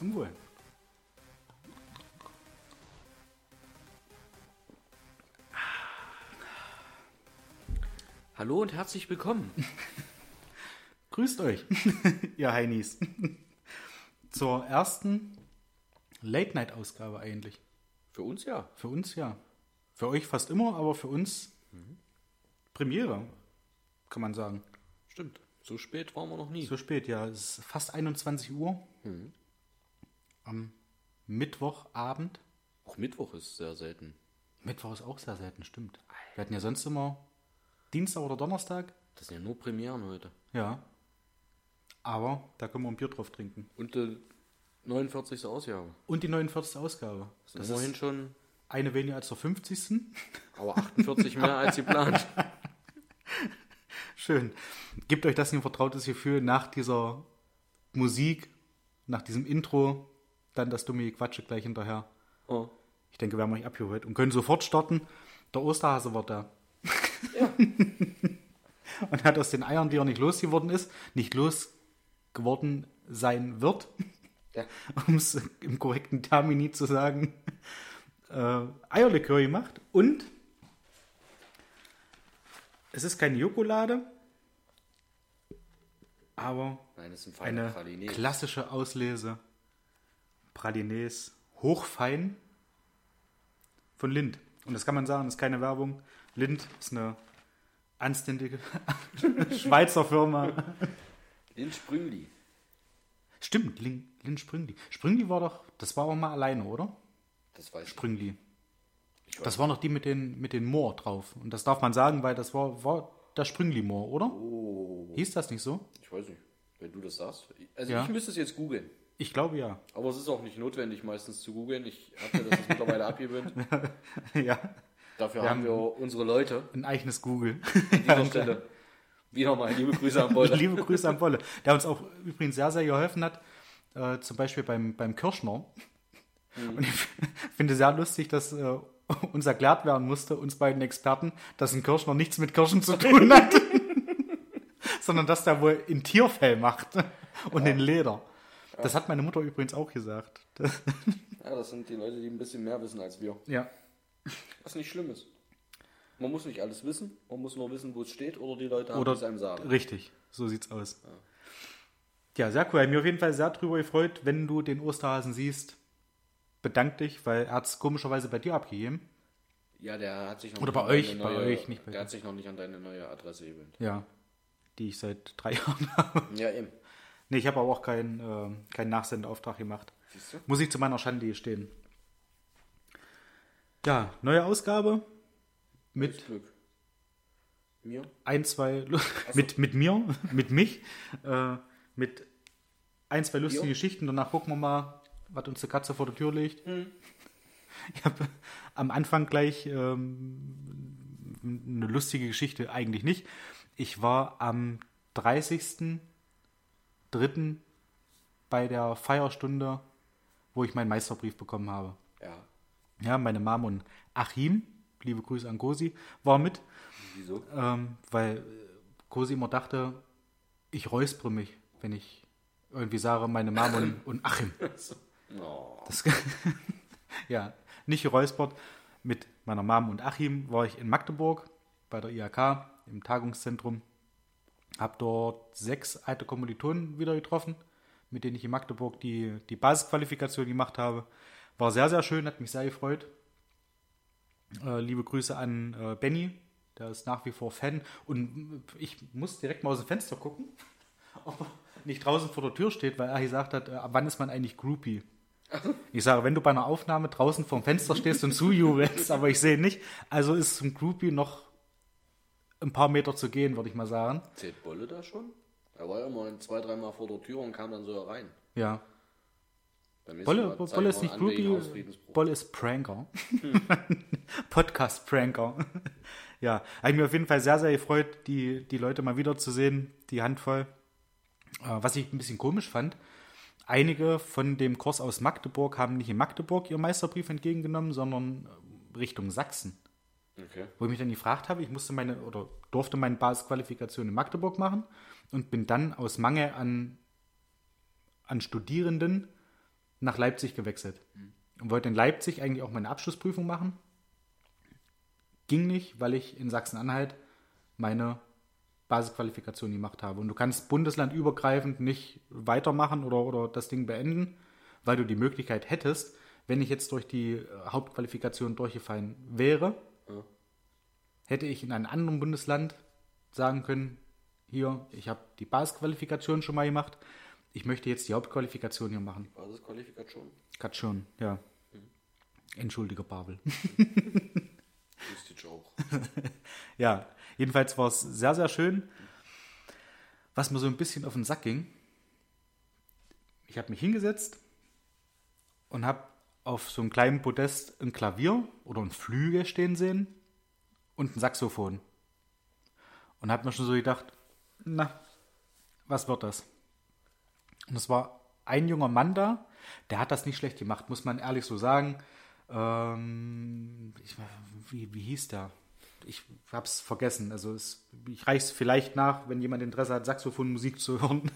Zum Wohl. Hallo und herzlich willkommen. Grüßt euch, ihr Heinis. Zur ersten Late-Night-Ausgabe eigentlich. Für uns ja. Für uns ja. Für euch fast immer, aber für uns Premiere, kann man sagen. Stimmt. So spät waren wir noch nie. So spät, ja. Es ist fast 21 Uhr. Am Mittwochabend. Auch Mittwoch ist sehr selten. Mittwoch ist auch sehr selten, stimmt. Wir hatten ja sonst immer Dienstag oder Donnerstag. Das sind ja nur Premieren heute. Ja. Aber da können wir ein Bier drauf trinken. Und die 49. Ausgabe. Und die 49. Ausgabe. Das ist immerhin schon, eine weniger als der 50. aber 48 mehr als geplant. Schön. Gibt euch das ein vertrautes Gefühl nach dieser Musik, nach diesem Intro, dann das dumme Quatsche gleich hinterher. Oh. Ich denke, wir haben euch abgeholt und können sofort starten. Der Osterhase war da. Ja. Und hat aus den Eiern, die er nicht losgeworden ist, nicht losgeworden sein wird, ja. um es im korrekten Termini zu sagen, äh, Eierlikör gemacht. Und es ist keine Jokolade, aber Nein, feine eine Pralines. klassische Auslese. Pralines, hochfein von Lind. Und das kann man sagen, das ist keine Werbung. Lind ist eine anständige Schweizer Firma. Den Sprüngli. Stimmt, Lind, Lind Sprüngli. Sprüngli war doch, das war auch mal alleine, oder? Das weiß ich. Sprüngli. Ich weiß Das war noch die mit den, mit den Moor drauf. Und das darf man sagen, weil das war, war der Sprüngli-Moor, oder? Oh, Hieß das nicht so? ich weiß nicht. Wenn du das sagst. Also Ja. ich müsste es jetzt googeln. Ich glaube ja. Aber es ist auch nicht notwendig, meistens zu googeln. Ich habe mir das mittlerweile abgewöhnt. ja, Dafür Wir haben haben- wir unsere Leute ein eigenes Google. an dieser Stelle. Wieder mal liebe Grüße an Beute. Liebe Grüße an Wolle. Der uns auch übrigens sehr, sehr geholfen hat. Äh, zum Beispiel beim, beim Kirschner. Und ich finde sehr lustig, dass äh, uns erklärt werden musste, uns beiden Experten, dass ein Kirschner nichts mit Kirschen zu tun hat. Sondern dass der wohl in Tierfell macht und in Leder. Das hat meine Mutter übrigens auch gesagt. Ja, das sind die Leute, die ein bisschen mehr wissen als wir. ja, Was nicht schlimm ist. Man muss nicht alles wissen, man muss nur wissen, wo es steht oder die Leute haben oder es einem sagen. richtig, so sieht's aus. Ja, sehr cool. Mir auf jeden Fall sehr drüber gefreut, wenn du den Osterhasen siehst. Bedank dich, weil er hat es komischerweise bei dir abgegeben. Ja, der hat sich noch Oder nicht bei an deine euch, bei euch, nicht bei Der dir. hat sich noch nicht an deine neue Adresse gewöhnt. Ja, die ich seit drei Jahren habe. Ja, eben. Nee, ich habe aber auch keinen äh, keinen Nachsendeauftrag gemacht. Siehst du? Muss ich zu meiner Schande gestehen. Ja, neue Ausgabe mit. Mir? ein, zwei, lu- mit, mit mir, mit mich, äh, mit ein, zwei lustigen Ja. Geschichten. Danach gucken wir mal, was uns die Katze vor der Tür legt. Ich habe am Anfang gleich ähm, eine lustige Geschichte, eigentlich nicht. Ich war am 30.03. bei der Feierstunde, wo ich meinen Meisterbrief bekommen habe. Ja. Ja, meine Mom und Achim, liebe Grüße an Gosi, war mit, Wieso? ähm, weil Gosi immer dachte, ich räuspere mich, wenn ich irgendwie sage, meine Mom und, und Achim. Oh. Das, ja, nicht geräuspert. Mit meiner Mom und Achim war ich in Magdeburg bei der IHK im Tagungszentrum. Hab dort sechs alte Kommilitonen wieder getroffen, mit denen ich in Magdeburg die, die Basisqualifikation gemacht habe. War sehr, sehr schön, hat mich sehr gefreut. Äh, liebe Grüße an äh, Benny, der ist nach wie vor Fan. Und ich muss direkt mal aus dem Fenster gucken, ob er nicht draußen vor der Tür steht, weil er gesagt hat, äh, wann ist man eigentlich Groupie? Ich sage, wenn du bei einer Aufnahme draußen vorm Fenster stehst und zujubelst, aber ich sehe nicht, also ist zum Groupie noch ein paar Meter zu gehen, würde ich mal sagen. Zählt Bolle da schon? Er war ja immer zwei, dreimal vor der Tür und kam dann so herein. Ja. Bolle, Mal Bolle ist mal nicht Groupie. Bolle ist Pranker. Podcast-Pranker. ja, habe ich mir auf jeden Fall sehr, sehr gefreut, die, die Leute mal wiederzusehen, die Handvoll. Äh, was ich ein bisschen komisch fand, einige von dem Kurs aus Magdeburg haben nicht in Magdeburg ihren Meisterbrief entgegengenommen, sondern äh, Richtung Sachsen. Okay. Wo ich mich dann gefragt habe, ich musste meine oder durfte meine Basisqualifikation in Magdeburg machen und bin dann aus Mangel an, an Studierenden nach Leipzig gewechselt. Und wollte in Leipzig eigentlich auch meine Abschlussprüfung machen. Ging nicht, weil ich in Sachsen-Anhalt meine Basisqualifikation gemacht habe. Und du kannst bundeslandübergreifend nicht weitermachen oder, oder das Ding beenden, weil du die Möglichkeit hättest, wenn ich jetzt durch die äh, Hauptqualifikation durchgefallen wäre, Ja. hätte ich in einem anderen Bundesland sagen können, hier, ich habe die Basisqualifikation schon mal gemacht, ich möchte jetzt die Hauptqualifikation hier machen. Basisqualifikation. Hat schon, ja. Entschuldige, Pavel. Wüsste ich auch. Ja, jedenfalls war es sehr, sehr schön. Was mir so ein bisschen auf den Sack ging, ich habe mich hingesetzt und habe auf so einem kleinen Podest ein Klavier oder ein Flügel stehen sehen und ein Saxophon. Und habe mir schon so gedacht, na, was wird das? Und es war ein junger Mann da, der hat das nicht schlecht gemacht, muss man ehrlich so sagen. Ähm, ich, wie, wie hieß der? Ich habe es vergessen. Also es, ich reiche es vielleicht nach, wenn jemand Interesse hat, Saxophonmusik zu hören.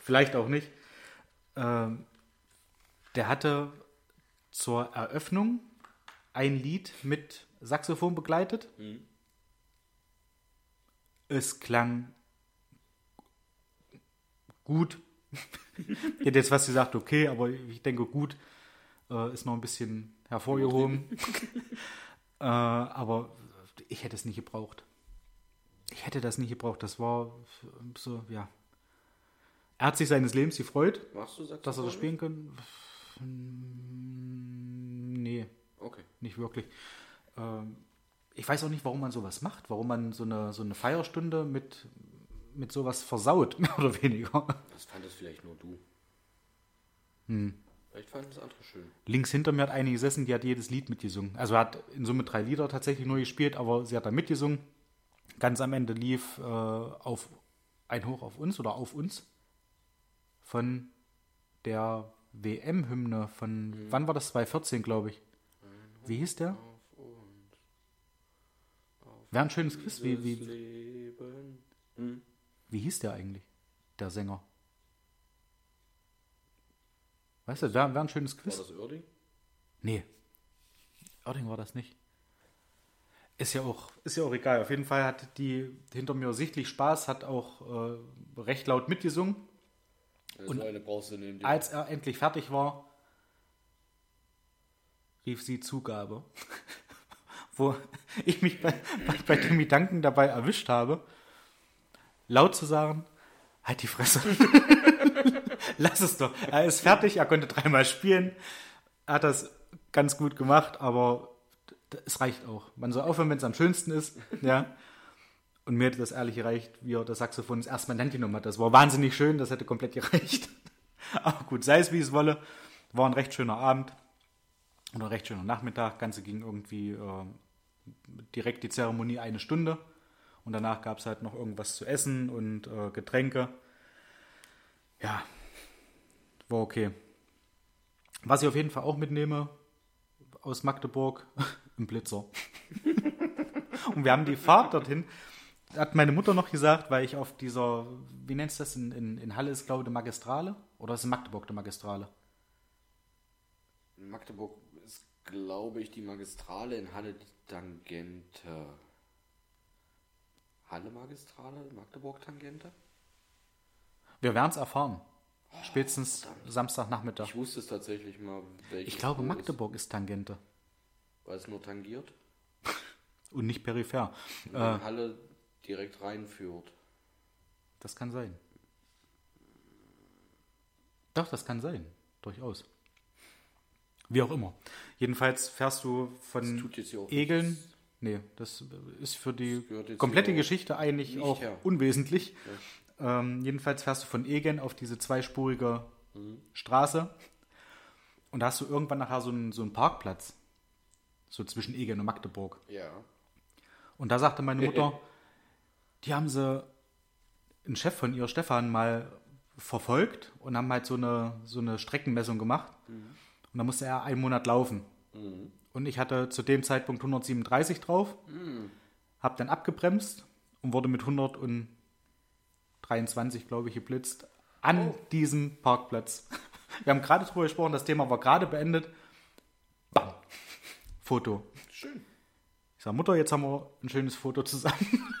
vielleicht auch nicht. Ähm, der hatte zur Eröffnung ein Lied mit Saxophon begleitet. Es klang gut. ich hätte jetzt fast gesagt, okay, aber ich denke, gut äh, ist noch ein bisschen hervorgehoben. äh, aber ich hätte es nicht gebraucht. Ich hätte das nicht gebraucht. Das war so, ja. Er hat sich seines Lebens gefreut, dass er das spielen kann. Nee, Okay. nicht wirklich. Ähm, ich weiß auch nicht, warum man sowas macht, warum man so eine, so eine Feierstunde mit, mit sowas versaut, mehr oder weniger. Das fandest vielleicht nur du. Hm. Vielleicht fanden das andere schön. Links hinter mir hat eine gesessen, die hat jedes Lied mitgesungen. Also hat in Summe drei Lieder tatsächlich nur gespielt, aber sie hat da mitgesungen. Ganz am Ende lief äh, auf ein Hoch auf uns oder auf uns von der WM-Hymne von, wann war das? 2014, glaube ich. Wie hieß der? Wäre ein schönes Quiz. Wie, wie, Leben. Hm? wie hieß der eigentlich, der Sänger? Weißt du, wäre wär ein schönes War Quiz. das Oerding? Nee. Oerding war das nicht. Ist ja auch, ist ja auch egal. Auf jeden Fall hat die hinter mir sichtlich Spaß, hat auch äh, recht laut mitgesungen. Und so. Als er endlich fertig war, rief sie Zugabe. Wo ich mich bei, bei, bei dem Gedanken dabei erwischt habe, laut zu sagen, halt die Fresse. Lass es doch. Er ist fertig, er konnte dreimal spielen. Er hat das ganz gut gemacht, aber es reicht auch. Man soll aufhören, wenn es am schönsten ist. Ja. Und mir hätte das ehrlich gereicht, wie er das Saxophon das erste Mal in die Hand genommen hat. Das war wahnsinnig schön, das hätte komplett gereicht. Aber gut, sei es wie es wolle. War ein recht schöner Abend oder ein recht schöner Nachmittag. Ganze ging irgendwie äh, direkt die Zeremonie eine Stunde. Und danach gab es halt noch irgendwas zu essen und äh, Getränke. Ja, war okay. Was ich auf jeden Fall auch mitnehme aus Magdeburg, ein Blitzer. und wir haben die Fahrt dorthin, hat meine Mutter noch gesagt, weil ich auf dieser, wie nennst du das, in, in, in Halle ist, glaube ich, die Magistrale? Oder ist in Magdeburg die Magistrale? In Magdeburg ist, glaube ich, die Magistrale in Halle die Tangente. Halle Magistrale, Magdeburg Tangente? Wir werden es erfahren. Spätestens Samstagnachmittag. Ich wusste es tatsächlich mal, Ich glaube, Magdeburg ist Tangente Ist, weil es nur tangiert. und nicht peripher. Und Äh, Halle direkt reinführt. das kann sein. Doch, das kann sein. Durchaus. Wie auch immer. Jedenfalls fährst du von Egeln. nichts. Nee, das ist für die komplette Geschichte eigentlich auch her. unwesentlich. Ähm, jedenfalls fährst du von Egen auf diese zweispurige Straße und da hast du irgendwann nachher so einen, so einen Parkplatz. So zwischen Egen und Magdeburg. Ja. Und da sagte meine Mutter, die haben sie, einen Chef von ihr, Stefan, mal verfolgt und haben halt so eine, so eine Streckenmessung gemacht. Und da musste er einen Monat laufen. Und ich hatte zu dem Zeitpunkt 137 drauf, habe dann abgebremst und wurde mit 123, glaube ich, geblitzt an diesem Parkplatz Wir haben gerade drüber gesprochen, das Thema war gerade beendet. Bam. Foto. Schön. Ich sage, Mutter, jetzt haben wir ein schönes Foto zusammen.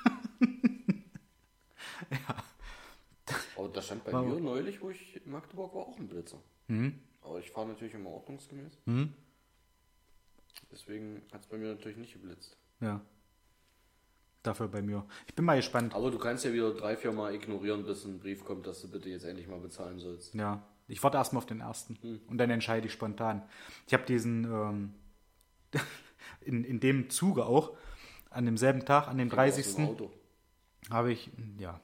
Aber da stand bei Wow. mir neulich, wo ich in Magdeburg war, auch ein Blitzer. Mhm. Aber ich fahre natürlich immer ordnungsgemäß. Mhm. Deswegen hat es bei mir natürlich nicht geblitzt. Ja. Dafür bei mir. Ich bin mal gespannt. Aber du kannst ja wieder drei, vier Mal ignorieren, bis ein Brief kommt, dass du bitte jetzt endlich mal bezahlen sollst. Ja. Ich warte erstmal auf den ersten. Hm. Und dann entscheide ich spontan. Ich habe diesen, ähm, in, in dem Zuge auch, an demselben Tag, an dem Aus 30. dem Auto. habe ich, ja.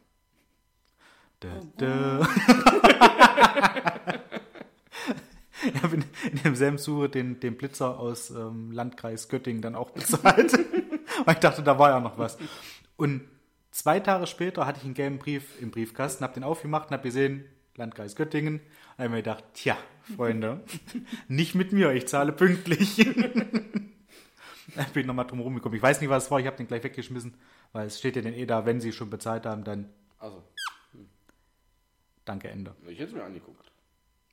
Ich habe in, in demselben Zuge den, den Blitzer aus ähm, Landkreis Göttingen dann auch bezahlt. Weil ich dachte, da war ja noch was. Und zwei Tage später hatte ich einen gelben Brief im Briefkasten, habe den aufgemacht und habe gesehen, Landkreis Göttingen. Und habe mir gedacht, tja, Freunde, nicht mit mir, ich zahle pünktlich. Da bin ich nochmal drum rumgekommen. Ich weiß nicht, was es war, ich habe den gleich weggeschmissen, weil es steht ja dann eh da, wenn sie schon bezahlt haben, dann Also, danke, Ende. ich hätte es mir angeguckt.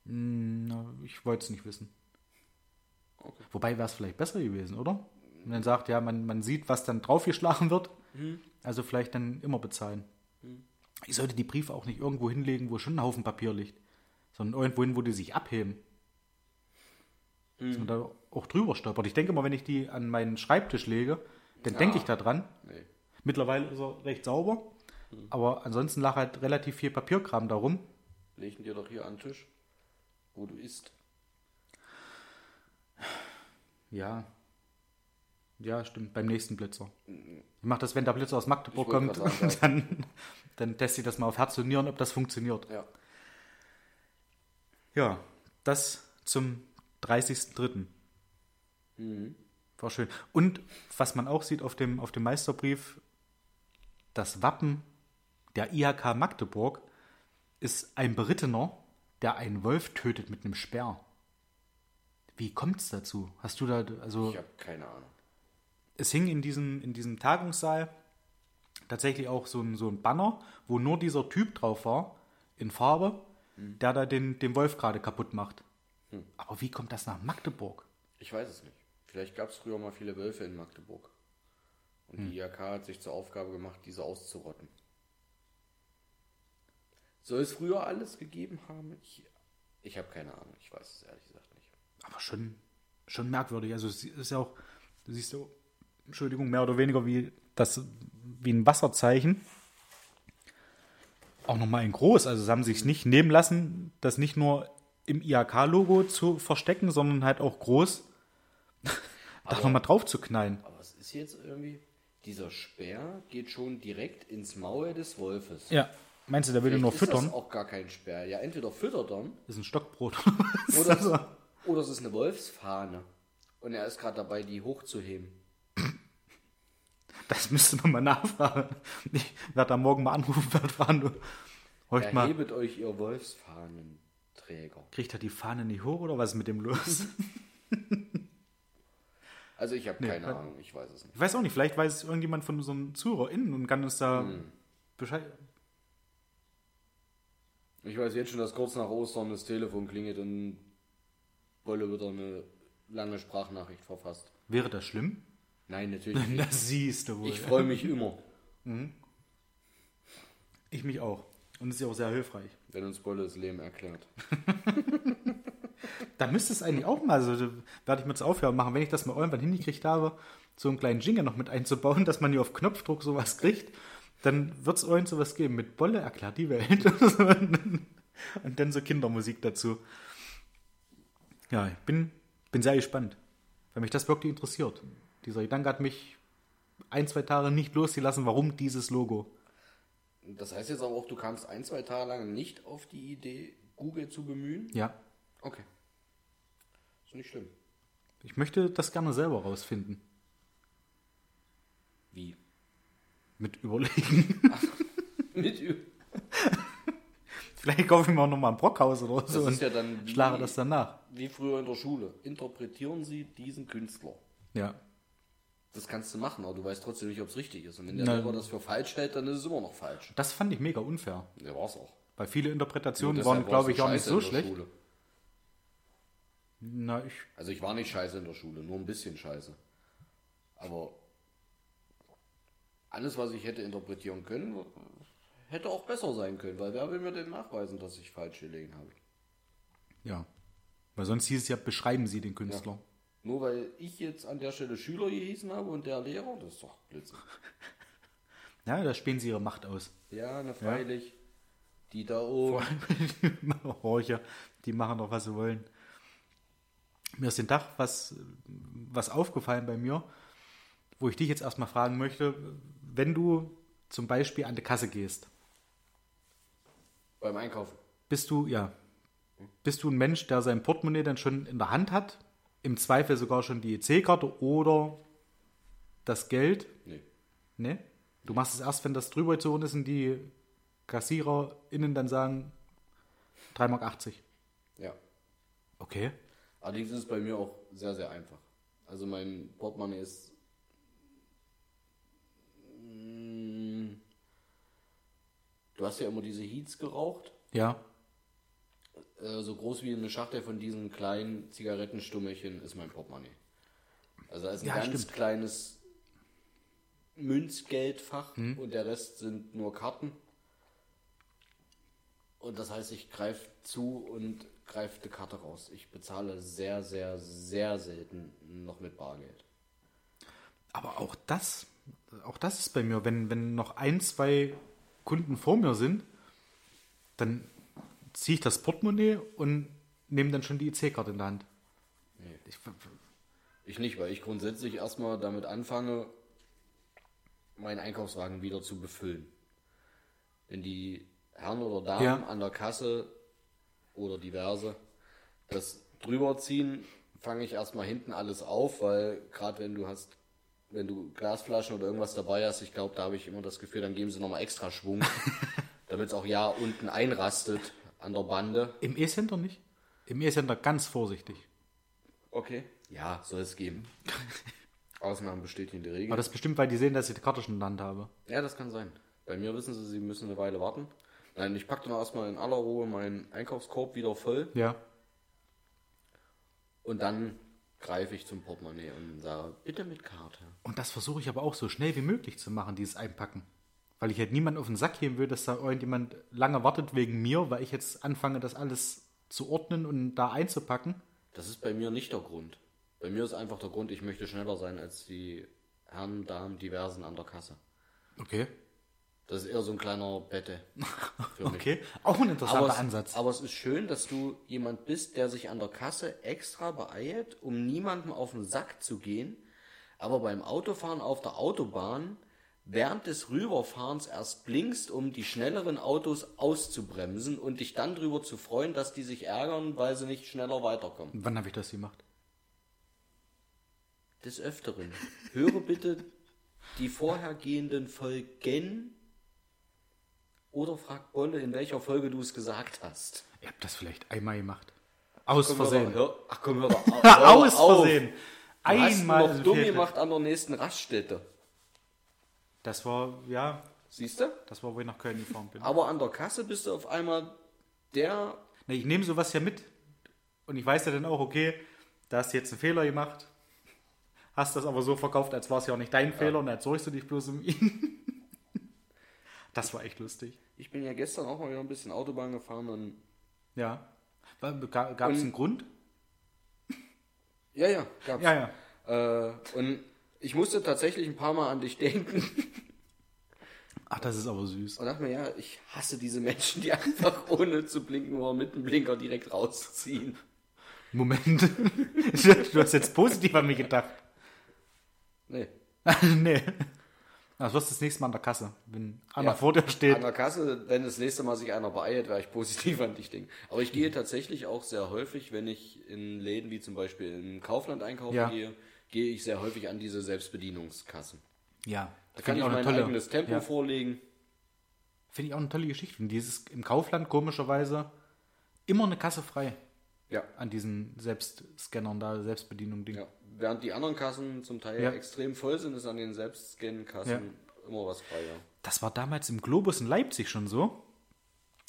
Hm, na, ich wollte es nicht wissen. Okay. Wobei wäre es vielleicht besser gewesen, oder? Wenn man sagt, ja, man, man sieht, was dann draufgeschlagen wird. Also vielleicht dann immer bezahlen. Ich sollte die Briefe auch nicht irgendwo hinlegen, wo schon ein Haufen Papier liegt, sondern irgendwo hin, wo die sich abheben. Dass man da auch drüber stolpert. Ich denke mal, wenn ich die an meinen Schreibtisch lege, dann denke ich da dran. Nee. Mittlerweile ist er recht sauber, aber ansonsten lag halt relativ viel Papierkram darum. Legen dir doch hier an den Tisch, wo du isst. Ja. Ja, stimmt. Beim nächsten Blitzer. Ich mache das, wenn der Blitzer aus Magdeburg kommt, sagen, dann, dann teste ich das mal auf Herz und Nieren, ob das funktioniert. Ja. Ja, das zum 30.03. Mhm. War schön. Und was man auch sieht auf dem, auf dem Meisterbrief, das Wappen der IHK Magdeburg ist ein Berittener, der einen Wolf tötet mit einem Speer. Wie kommt es dazu? Hast du da, also Ich habe keine Ahnung. es hing in diesem, in diesem Tagungssaal tatsächlich auch so ein, so ein Banner, wo nur dieser Typ drauf war, in Farbe, der da den, den Wolf gerade kaputt macht. Aber wie kommt das nach Magdeburg? Ich weiß es nicht. Vielleicht gab es früher mal viele Wölfe in Magdeburg. Und die IHK hat sich zur Aufgabe gemacht, diese auszurotten. Soll es früher alles gegeben haben? Ich, ich habe keine Ahnung. Ich weiß es ehrlich gesagt nicht. Aber schon, schon merkwürdig. Also es ist ja auch, du siehst ja, Entschuldigung, mehr oder weniger wie das, wie ein Wasserzeichen. Auch nochmal in groß. Also sie haben sich nicht nehmen lassen, das nicht nur im IHK-Logo zu verstecken, sondern halt auch groß da nochmal drauf zu knallen. Aber es ist jetzt irgendwie, dieser Speer geht schon direkt ins Maul des Wolfes. Ja. Meinst du, der will ihn nur Vielleicht ist füttern? Das auch gar kein Speer. Ja, entweder füttert er Das ist ein Stockbrot. oder, es, oder es ist eine Wolfsfahne. Und er ist gerade dabei, die hochzuheben. Das müsste man mal nachfragen. Ich werde da morgen mal anrufen, werde fragen, du. Heute mal, Erhebet euch, ihr Wolfsfahnenträger. kriegt er die Fahne nicht hoch oder was ist mit dem los? Also ich habe keine weil- Ahnung, ich weiß es nicht. Ich weiß auch nicht, vielleicht weiß es irgendjemand von unseren ZuhörerInnen und kann uns da Bescheid. Ich weiß jetzt schon, dass kurz nach Ostern das Telefon klingelt und Bolle wieder eine lange Sprachnachricht verfasst. Wäre das schlimm? Nein, natürlich nicht. Das siehst du wohl. Ich freue mich immer, Ich mich auch. Und es ist ja auch sehr hilfreich. wenn uns Bolle das Leben erklärt. Da müsste es eigentlich auch mal, so werde ich mir jetzt aufhören machen, wenn ich das mal irgendwann hingekriegt habe, so einen kleinen Jingle noch mit einzubauen, dass man hier auf Knopfdruck sowas kriegt, dann wird es irgend sowas geben mit Bolle erklärt die Welt. und dann so Kindermusik dazu. Ja, ich bin, bin sehr gespannt, weil mich das wirklich interessiert. Dieser Gedanke hat mich ein, zwei Tage nicht losgelassen, warum dieses Logo. Das heißt jetzt aber auch, du kamst ein, zwei Tage lang nicht auf die Idee, Google zu bemühen? Ja, Okay. Ist nicht schlimm. ich möchte das gerne selber rausfinden. Wie? Mit Überlegen. Mit Ü Vielleicht kaufe ich mir auch nochmal ein Brockhaus oder so und ja dann wie, schlage das danach. wie früher in der Schule. Interpretieren Sie diesen Künstler. Ja. Das kannst du machen, aber du weißt trotzdem nicht, ob es richtig ist. Und wenn der Nein. selber das für falsch hält, dann ist es immer noch falsch. Das fand ich mega unfair. Ja, war's auch. Weil viele Interpretationen waren, glaube ich, auch nicht so schlecht. Schule. Na, ich. Also ich war nicht scheiße in der Schule, nur ein bisschen scheiße. Aber alles, was ich hätte interpretieren können, hätte auch besser sein können, weil wer will mir denn nachweisen, dass ich falsch gelegen habe? Ja. Weil sonst hieß es ja, beschreiben Sie den Künstler. Nur weil ich jetzt an der Stelle Schüler gehießen habe und der Lehrer, das ist doch Blödsinn. Ja, da spielen Sie Ihre Macht aus. Ja, na freilich. Die da oben. Horcher, die machen doch, was sie wollen. Mir ist den Tag was, was aufgefallen bei mir, wo ich dich jetzt erstmal fragen möchte, wenn du zum Beispiel an die Kasse gehst, Beim Einkaufen. bist du, ja, bist du ein Mensch, der sein Portemonnaie dann schon in der Hand hat, im Zweifel sogar schon die EC-Karte oder das Geld? Nee. Ne? Du machst es erst, wenn das drüber gezogen ist und die KassiererInnen dann sagen 3,80 Mark. Ja. Okay. Allerdings ist es bei mir auch sehr, sehr einfach. Also mein Portemonnaie ist. Mm, Du hast ja immer diese Heats geraucht, Ja. äh, so groß wie eine Schachtel von diesen kleinen Zigarettenstummelchen ist mein Portemonnaie. Also da ist ein Ja, ganz stimmt. kleines Münzgeldfach Mhm. und der Rest sind nur Karten. Und das heißt, ich greife zu und greife die Karte raus. Ich bezahle sehr, sehr, sehr selten noch mit Bargeld. Aber auch das, auch das ist bei mir, wenn, wenn noch ein, zwei Kunden vor mir sind, dann ziehe ich das Portemonnaie und nehme dann schon die EC-Karte in der Hand. Nee. Ich, Ich nicht, weil ich grundsätzlich erstmal damit anfange, meinen Einkaufswagen wieder zu befüllen. Wenn die Herren oder Damen Ja. an der Kasse oder diverse das drüber ziehen, fange ich erstmal hinten alles auf, weil gerade wenn du hast, wenn du Glasflaschen oder irgendwas dabei hast, ich glaube, da habe ich immer das Gefühl, dann geben sie nochmal extra Schwung, damit es auch ja unten einrastet an der Bande. Im E-Center nicht? Im E-Center ganz vorsichtig. Okay. Ja, soll es geben. Ausnahmen bestätigen die Regel. Aber das ist bestimmt, weil die sehen, dass ich die Karte schon in der Hand habe. Ja, das kann sein. Bei mir wissen sie, sie müssen eine Weile warten. Nein, ich packe dann erstmal in aller Ruhe meinen Einkaufskorb wieder voll Ja. und dann greife ich zum Portemonnaie und sage, bitte mit Karte. Und das versuche ich aber auch so schnell wie möglich zu machen, dieses Einpacken. Weil ich halt niemand auf den Sack gehen will, dass da irgendjemand lange wartet wegen mir, weil ich jetzt anfange, das alles zu ordnen und da einzupacken. Das ist bei mir nicht der Grund. Bei mir ist einfach der Grund, ich möchte schneller sein als die Herren, Damen, diversen an der Kasse. Okay. Das ist eher so ein kleiner Bette. Okay. Auch ein interessanter Aber es, Ansatz. aber es ist schön, dass du jemand bist, der sich an der Kasse extra beeilt, um niemandem auf den Sack zu gehen, aber beim Autofahren auf der Autobahn während des Rüberfahrens erst blinkst, um die schnelleren Autos auszubremsen und dich dann darüber zu freuen, dass die sich ärgern, weil sie nicht schneller weiterkommen. Wann habe ich das gemacht? Des Öfteren. Höre bitte die vorhergehenden Folgen oder frag Bolle, in welcher Folge du es gesagt hast. Ich habe das vielleicht einmal gemacht. Aus Komm, hör Versehen. Hör, ach komm, hör hör Aus auf. Versehen. Du hast Einmal. noch dumm gemacht an der nächsten Raststätte. Das war, ja, Siehst du? das war, wo ich nach Köln gefahren bin. Aber an der Kasse bist du auf einmal der. Na, ich nehme sowas ja mit. Und ich weiß ja dann auch, okay, da hast du jetzt einen Fehler gemacht. Hast das aber so verkauft, als war es ja auch nicht dein Fehler und als sorgst du dich bloß um ihn. Das war echt lustig. Ich bin ja gestern auch mal wieder ein bisschen Autobahn gefahren und. Ja. Gab es einen Grund? Ja, ja, gab's. Ja, ja. Äh, und ich musste tatsächlich ein paar Mal an dich denken Ach, das ist aber süß. und dachte mir, ja, ich hasse diese Menschen, die einfach ohne zu blinken oder mit dem Blinker direkt rausziehen. Moment. du hast jetzt positiv an mich gedacht. Nee. nee. Das wirst du das nächste Mal an der Kasse, wenn einer Ja, vor dir steht. An der Kasse, wenn das nächste Mal sich einer beeilt, werde ich positiv an dich denken. Aber ich gehe tatsächlich auch sehr häufig, wenn ich in Läden wie zum Beispiel im Kaufland einkaufen Ja. gehe, gehe ich sehr häufig an diese Selbstbedienungskassen. Ja. Da kann ich auch mein tolle- eigenes Tempo ja. vorlegen. Finde ich auch eine tolle Geschichte. Und dieses im Kaufland komischerweise immer eine Kasse frei Ja. an diesen Selbstscannern da, Selbstbedienung-Ding. ja. Während die anderen Kassen zum Teil Ja. extrem voll sind, ist an den Selbstscan-Kassen immer was frei. Ja. Das war damals im Globus in Leipzig schon so.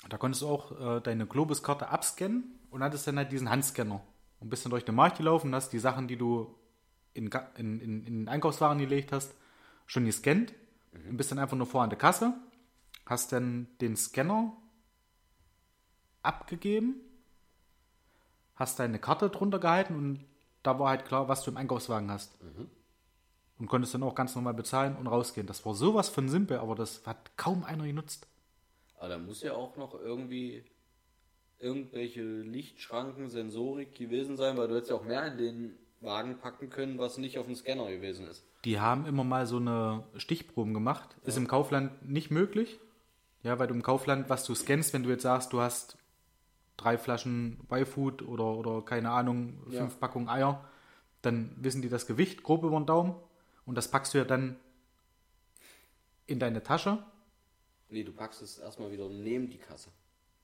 Da konntest du auch äh, deine Globus-Karte abscannen und hattest dann halt diesen Handscanner. und bist dann durch den Markt gelaufen, hast die Sachen, die du in, in, in, in den Einkaufswagen gelegt hast, schon gescannt und bist dann einfach nur vor an der Kasse, hast dann den Scanner abgegeben, hast deine Karte drunter gehalten und da war halt klar, was du im Einkaufswagen hast. Und konntest dann auch ganz normal bezahlen und rausgehen. Das war sowas von simpel, aber das hat kaum einer genutzt. Aber da muss ja auch noch irgendwie irgendwelche Lichtschranken, Sensorik gewesen sein, weil du hättest ja auch mehr in den Wagen packen können, was nicht auf dem Scanner gewesen ist. Die haben immer mal so eine Stichproben gemacht. Ist im Kaufland nicht möglich. Ja, weil du im Kaufland, was du scannst, wenn du jetzt sagst, du hast drei Flaschen Y-Food oder, oder keine Ahnung, fünf Ja. Packungen Eier, dann wissen die das Gewicht grob über den Daumen und das packst du ja dann in deine Tasche. Nee, du packst es erstmal wieder neben die Kasse.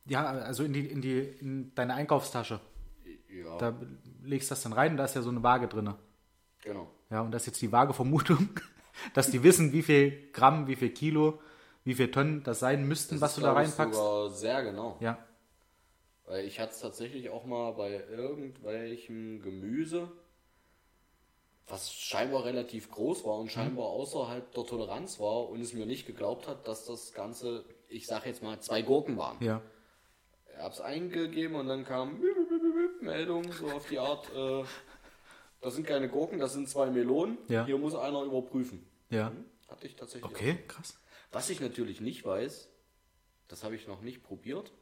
Ja, also in, die, in, die, in deine Einkaufstasche. Ja, Da legst du das dann rein und da ist ja so eine Waage drin. genau. Ja, und das ist jetzt die vage Vermutung, dass die wissen, wie viel Gramm, wie viel Kilo, wie viel Tonnen das sein müssten, Das was ist, du da reinpackst. Sogar sehr genau. Ja, Weil ich hatte es tatsächlich auch mal bei irgendwelchem Gemüse, was scheinbar relativ groß war und scheinbar außerhalb der Toleranz war und es mir nicht geglaubt hat, dass das Ganze, ich sag jetzt mal, zwei Gurken waren. ja. Ich hab's eingegeben und dann kam Meldung so auf die Art, äh, das sind keine Gurken, das sind zwei Melonen. Ja. Hier muss einer überprüfen. Ja. Hatte ich tatsächlich. Okay, krass. Auch. Was ich natürlich nicht weiß, das habe ich noch nicht probiert.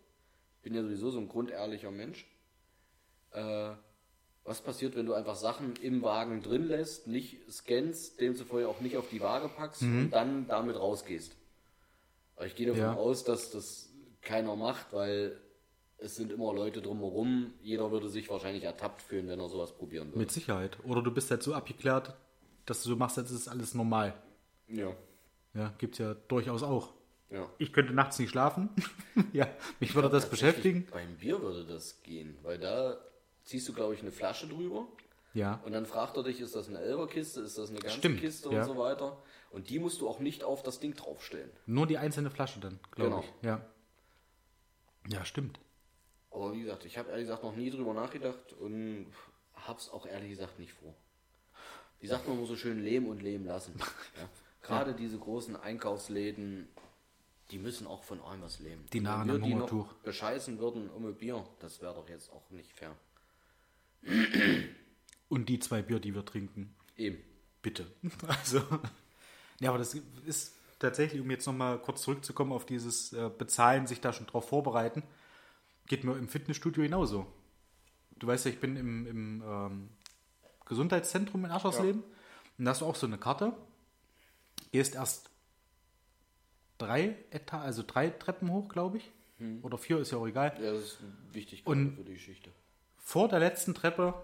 Bin ja sowieso so ein grundehrlicher Mensch. Äh, was passiert, wenn du einfach Sachen im Wagen drin lässt, nicht scannst, demzufolge auch nicht auf die Waage packst und dann damit rausgehst? Aber ich gehe davon Ja. aus, dass das keiner macht, weil es sind immer Leute drumherum. Jeder würde sich wahrscheinlich ertappt fühlen, wenn er sowas probieren würde. Mit Sicherheit. Oder du bist halt so abgeklärt, dass du so machst, als ist alles normal. Ja, Ja, gibt's ja durchaus auch. Ja. Ich könnte nachts nicht schlafen. ja, mich würde das beschäftigen. Beim Bier würde das gehen, weil da ziehst du, glaube ich, eine Flasche drüber Ja. und dann fragt er dich, ist das eine Elberkiste, ist das eine ganze Stimmt, Kiste ja. und so weiter. Und die musst du auch nicht auf das Ding draufstellen. Nur die einzelne Flasche dann, glaube Genau. ich. Ja. Ja, stimmt. Aber wie gesagt, ich habe ehrlich gesagt noch nie drüber nachgedacht und hab's auch ehrlich gesagt nicht vor. Wie sagt man so schön, leben und leben lassen. Ja? Gerade diese großen Einkaufsläden, die müssen auch von allem was leben. Die wenn am Hungertuch. bescheißen würden um ein Bier, das wäre doch jetzt auch nicht fair. Und die zwei Bier, die wir trinken. Eben. Bitte. Also, ja, aber das ist tatsächlich, um jetzt nochmal kurz zurückzukommen auf dieses äh, Bezahlen, sich da schon drauf vorbereiten, geht mir im Fitnessstudio genauso. Du weißt ja, ich bin im, im ähm, Gesundheitszentrum in Aschersleben und da hast du auch so eine Karte. Gehst erst drei Eta also drei Treppen hoch, glaube ich. Oder vier, ist ja auch egal. Ja, das ist wichtig für die Geschichte. Vor der letzten Treppe,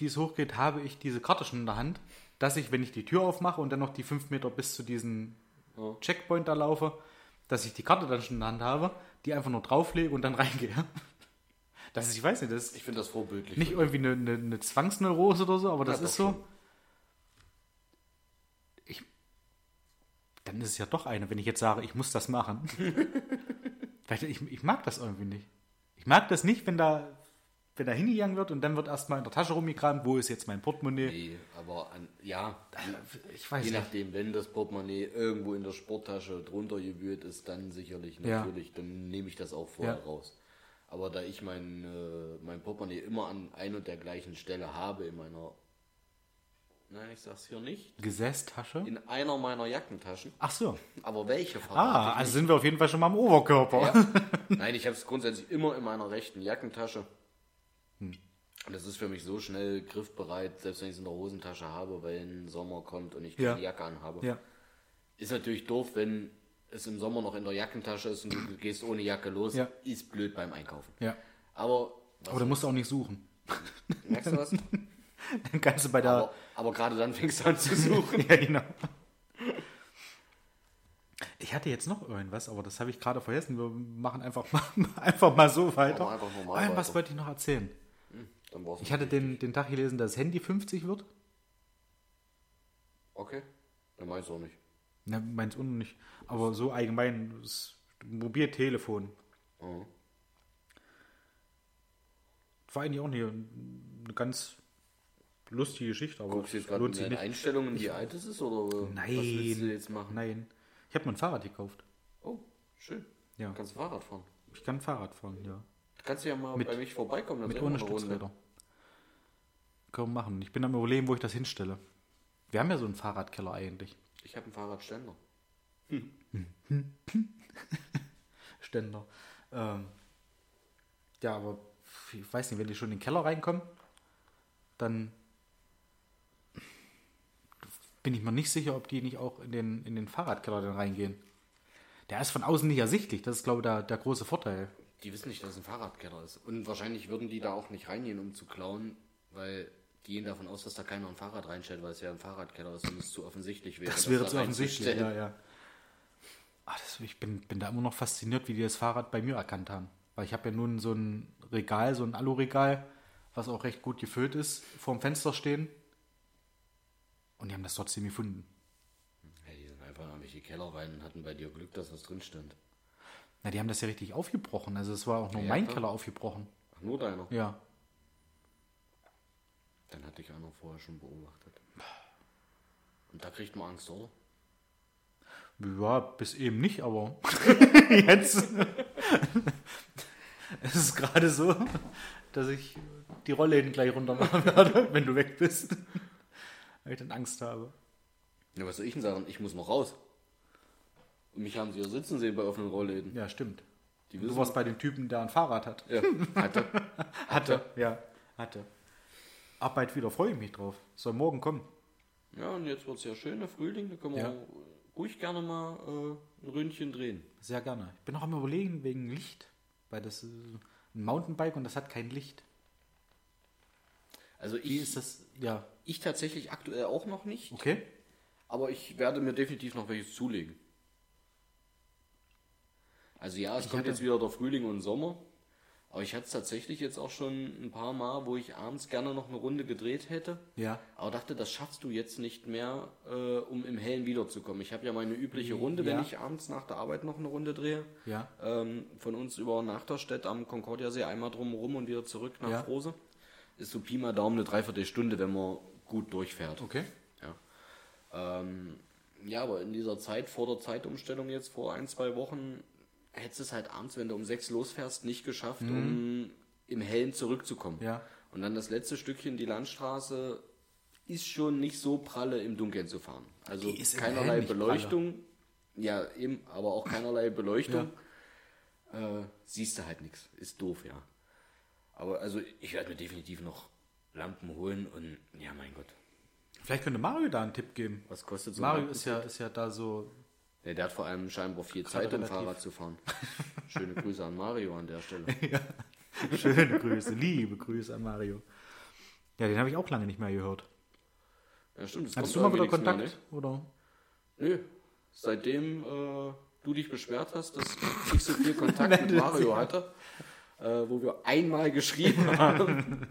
die es hochgeht, habe ich diese Karte schon in der Hand, dass ich, wenn ich die Tür aufmache und dann noch die fünf Meter bis zu diesem Ja. Checkpoint da laufe, dass ich die Karte dann schon in der Hand habe, die einfach nur drauflege und dann reingehe. Das ist, ich weiß nicht, das ist Ich finde das vorbildlich. nicht irgendwie eine, eine, eine Zwangsneurose oder so, aber das Ja, ist so. Ich, dann ist es ja doch eine, wenn ich jetzt sage, ich muss das machen. Weil ich, ich mag das irgendwie nicht. Ich mag das nicht, wenn da, wenn da hingegangen wird und dann wird erstmal in der Tasche rumgekramt, wo ist jetzt mein Portemonnaie. Nee, aber an, ja, Ich weiß je nicht. nachdem, wenn das Portemonnaie irgendwo in der Sporttasche drunter gewühlt ist, dann sicherlich, Ja. natürlich, dann nehme ich das auch vorher Ja. raus. Aber da ich mein, äh, mein Portemonnaie immer an ein und der gleichen Stelle habe in meiner, nein, ich sag's hier nicht, Gesäßtasche? in einer meiner Jackentaschen, Ach so. aber welche verrate Ah, also sind wir auf jeden Fall schon mal am Oberkörper. Ja. Nein, ich habe es grundsätzlich immer in meiner rechten Jackentasche. Hm. Und das ist für mich so schnell griffbereit, selbst wenn ich es in der Hosentasche habe, weil ein Sommer kommt und ich keine Ja. Jacke anhabe. Ja. Ist natürlich doof, wenn es im Sommer noch in der Jackentasche ist und du gehst ohne Jacke los. Ja. Ist blöd beim Einkaufen. ja. Aber, Aber du musst auch nicht suchen. merkst du was? Dann kannst du bei der. aber, aber gerade dann fängst du an zu suchen. ja, genau. Ich hatte jetzt noch irgendwas, aber das habe ich gerade vergessen. Wir machen einfach mal, einfach mal so weiter. Einfach normal Irgendwas weiter. wollte ich noch erzählen. Du Ich hatte den, den Tag gelesen, dass das Handy 50 wird. Okay. Dann meinst du auch nicht. Na, meins unten nicht. Aber so allgemein, das Mobiltelefon. Mhm. War eigentlich auch nicht eine ganz lustige Geschichte, aber Guckst du jetzt gerade in. Einstellungen, wie alt es ist? Oder Nein. was willst du jetzt machen? Nein. Ich habe mir ein Fahrrad gekauft. Oh, schön. Ja. Kannst du Fahrrad fahren. Ich kann Fahrrad fahren, ja. Du kannst ja mal Mit- bei mich vorbeikommen. Dann Mit ohne. Stützräder. Können wir machen. Ich bin am überlegen, wo ich das hinstelle. Wir haben ja so einen Fahrradkeller eigentlich. Ich habe einen Fahrradständer. Ständer. Ähm, ja, aber ich weiß nicht, wenn die schon in den Keller reinkommen, dann bin ich mir nicht sicher, ob die nicht auch in den, in den Fahrradkeller dann reingehen. Der ist von außen nicht ersichtlich. Das ist, glaube ich, der, der große Vorteil. Die wissen nicht, dass es ein Fahrradkeller ist. Und wahrscheinlich würden die da auch nicht reingehen, um zu klauen, weil die gehen davon aus, dass da keiner ein Fahrrad reinstellt, weil es ja ein Fahrradkeller ist und es zu offensichtlich wäre. Das wäre da zu offensichtlich. reinzustellen. Ja, ja. Ah, das, ich bin, bin da immer noch fasziniert, wie die das Fahrrad bei mir erkannt haben. Weil ich habe ja nun so ein Regal, so ein Aluregal, was auch recht gut gefüllt ist, vorm Fenster stehen. Und die haben das trotzdem gefunden. Ja, die sind einfach in irgendwelche Keller rein und hatten bei dir Glück, dass was drin stand. Na, die haben das ja richtig aufgebrochen. Also es war auch nur Ja, mein klar. Keller aufgebrochen. Ach, nur deiner. Ja. Dann hatte ich einer vorher schon beobachtet. Und da kriegt man Angst, oder? Ja, bis eben nicht, aber jetzt. es ist gerade so, dass ich die Rollläden gleich runter machen werde, wenn du weg bist. Weil ich dann Angst habe. Ja, was soll ich denn sagen? Ich muss noch raus. Und mich haben sie ja sitzen sehen bei offenen Rollläden. Ja, stimmt. Die Du wissen, warst bei dem Typen, der ein Fahrrad hat. ja, hatte. Hatte, ja, hatte. Arbeit wieder, freue ich mich drauf. Soll morgen kommen. Ja, und jetzt wird es ja schön, der Frühling. Da können wir Ja. ruhig gerne mal äh, ein Ründchen drehen. Sehr gerne. Ich bin noch am überlegen wegen Licht. Weil das ist ein Mountainbike und das hat kein Licht. Also Wie ich, ist das? Ja, ich tatsächlich aktuell auch noch nicht. okay. Aber ich werde mir definitiv noch welches zulegen. Also ja, es Ich kommt hatte- jetzt wieder der Frühling und Sommer. Aber ich hatte es tatsächlich jetzt auch schon ein paar Mal, wo ich abends gerne noch eine Runde gedreht hätte. Ja. Aber dachte, das schaffst du jetzt nicht mehr, äh, um im Hellen wiederzukommen. Ich habe ja meine übliche Runde, wenn Ja. ich abends nach der Arbeit noch eine Runde drehe. Ja. Ähm, von uns über Nachterstedt am Concordiasee einmal drumherum und wieder zurück nach Ja. Frose. Ist so Pi mal Daumen eine Dreiviertelstunde, wenn man gut durchfährt. Okay. Ja. Ähm, ja, aber in dieser Zeit, vor der Zeitumstellung jetzt, vor ein, zwei Wochen, hättest du es halt abends, wenn du um sechs losfährst, nicht geschafft, um im Hellen zurückzukommen. Mhm. Ja. Und dann das letzte Stückchen, die Landstraße, ist schon nicht so pralle im Dunkeln zu fahren. Also ist keinerlei Beleuchtung. Ja, eben, aber auch keinerlei Beleuchtung. Äh, siehst du halt nichts. Ist doof, ja. Aber also ich werde mir definitiv noch Lampen holen und ja, mein Gott. Vielleicht könnte Mario da einen Tipp geben. Was kostet so ein Mario ist ja, ist ja da so. Ja, der hat vor allem scheinbar viel Zeit, um. Fahrrad zu fahren. Schöne Grüße an Mario an der Stelle. Schöne Grüße, liebe Grüße an Mario. Ja, den habe ich auch lange nicht mehr gehört. Ja, stimmt. es Hattest du mal wieder Kontakt? Mehr, Oder? ne? Nö. Seitdem äh, du dich beschwert hast, dass ich so viel Kontakt mit Mario hatte, äh, wo wir einmal geschrieben haben,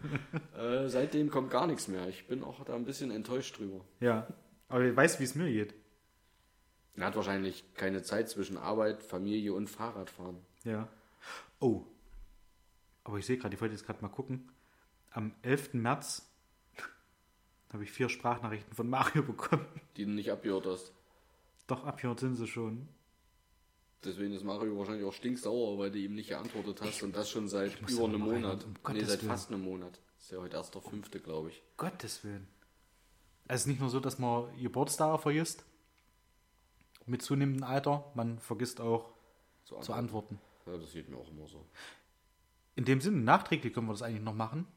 äh, seitdem kommt gar nichts mehr. Ich bin auch da ein bisschen enttäuscht drüber. Ja. Aber ich weiß, wie es mir geht. Er hat wahrscheinlich keine Zeit zwischen Arbeit, Familie und Fahrradfahren. Ja. Oh. Aber ich sehe gerade, ich wollte jetzt gerade mal gucken. Am 11. März habe ich vier Sprachnachrichten von Mario bekommen. Die du nicht abgehört hast. Doch, abgehört sind sie schon. Deswegen ist Mario wahrscheinlich auch stinksauer, weil du ihm nicht geantwortet hast und das schon seit über einem Monat. um nee, Gottes seit Willen. fast einem Monat. Ist ja heute erst der fünfte, glaube ich. Gottes Willen. Es ist nicht nur so, dass man Geburtstage vergisst. Mit zunehmendem Alter. Man vergisst auch Zu zu antworten. Ja, das sieht mir auch immer so. In dem Sinne, nachträglich können wir das eigentlich noch machen.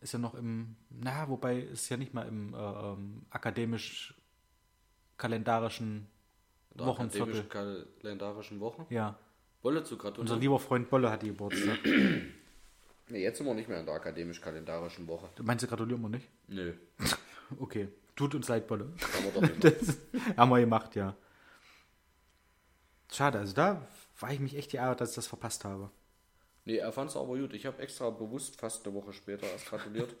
Ist ja noch im, na, wobei ist ja nicht mal im äh, ähm, akademisch-kalendarischen der Wochenviertel. akademisch-kalendarischen Woche. Ja. Bolle zu Unser gratulieren. lieber Freund Bolle hat die Geburtstag. Nee, jetzt sind wir nicht mehr in der akademisch-kalendarischen Woche. Du meinst, du gratulieren wir nicht? Nö, Okay. Tut uns leid, Bolle. haben wir doch nicht. Das haben wir gemacht, ja. Schade, also da war ich mich echt geärgert, dass ich das verpasst habe. Nee, er fand es aber gut. Ich habe extra bewusst fast eine Woche später erst gratuliert.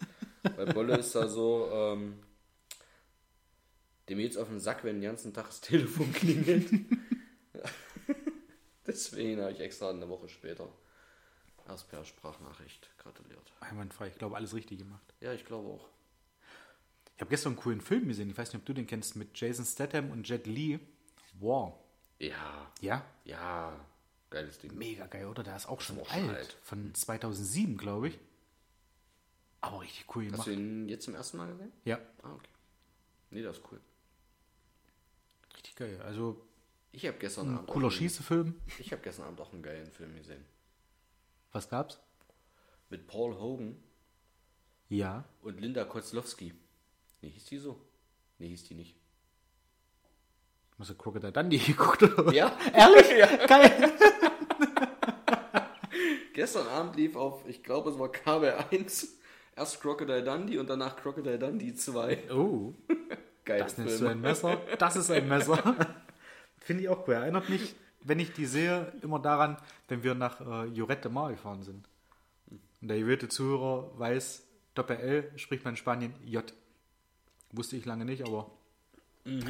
Weil Bolle ist da so, ähm, dem geht's auf den Sack, wenn den ganzen Tag das Telefon klingelt. Deswegen habe ich extra eine Woche später Erst per Sprachnachricht gratuliert. Einwandfrei, ich glaube, alles richtig gemacht. Ja, ich glaube auch. Ich habe gestern einen coolen Film gesehen, ich weiß nicht, ob du den kennst, mit Jason Statham und Jet Li. War. Ja, Ja? ja, geiles Ding. Mega geil, oder? Der ist auch schon, auch alt. schon alt. Von 2007, glaube ich. Aber richtig cool Hast gemacht. du ihn jetzt zum ersten Mal gesehen? Ja, Ah, okay. Nee, das ist cool. Geil. Also Ich habe gestern Abend cooler einen- Schießefilm. Ich habe gestern Abend auch einen geilen Film gesehen. Was gab's? Mit Paul Hogan Ja. und Linda Kozlowski. Nee, hieß die so? Nee, hieß die nicht. Hast du Crocodile Dundee geguckt? Oder? was? Ja? Ehrlich? Ja. Geil. Gestern Abend lief auf, ich glaube, es war KB1, erst Crocodile Dundee und danach Crocodile Dundee 2. Oh, Geil. das nennst du ein Messer? Das ist ein Messer. Finde ich auch cool. Erinnert mich, wenn ich die sehe, immer daran, wenn wir nach äh, Lloret de Mar gefahren sind. Und der gewählte Zuhörer weiß, Doppel-L spricht man in Spanien J. Wusste ich lange nicht, aber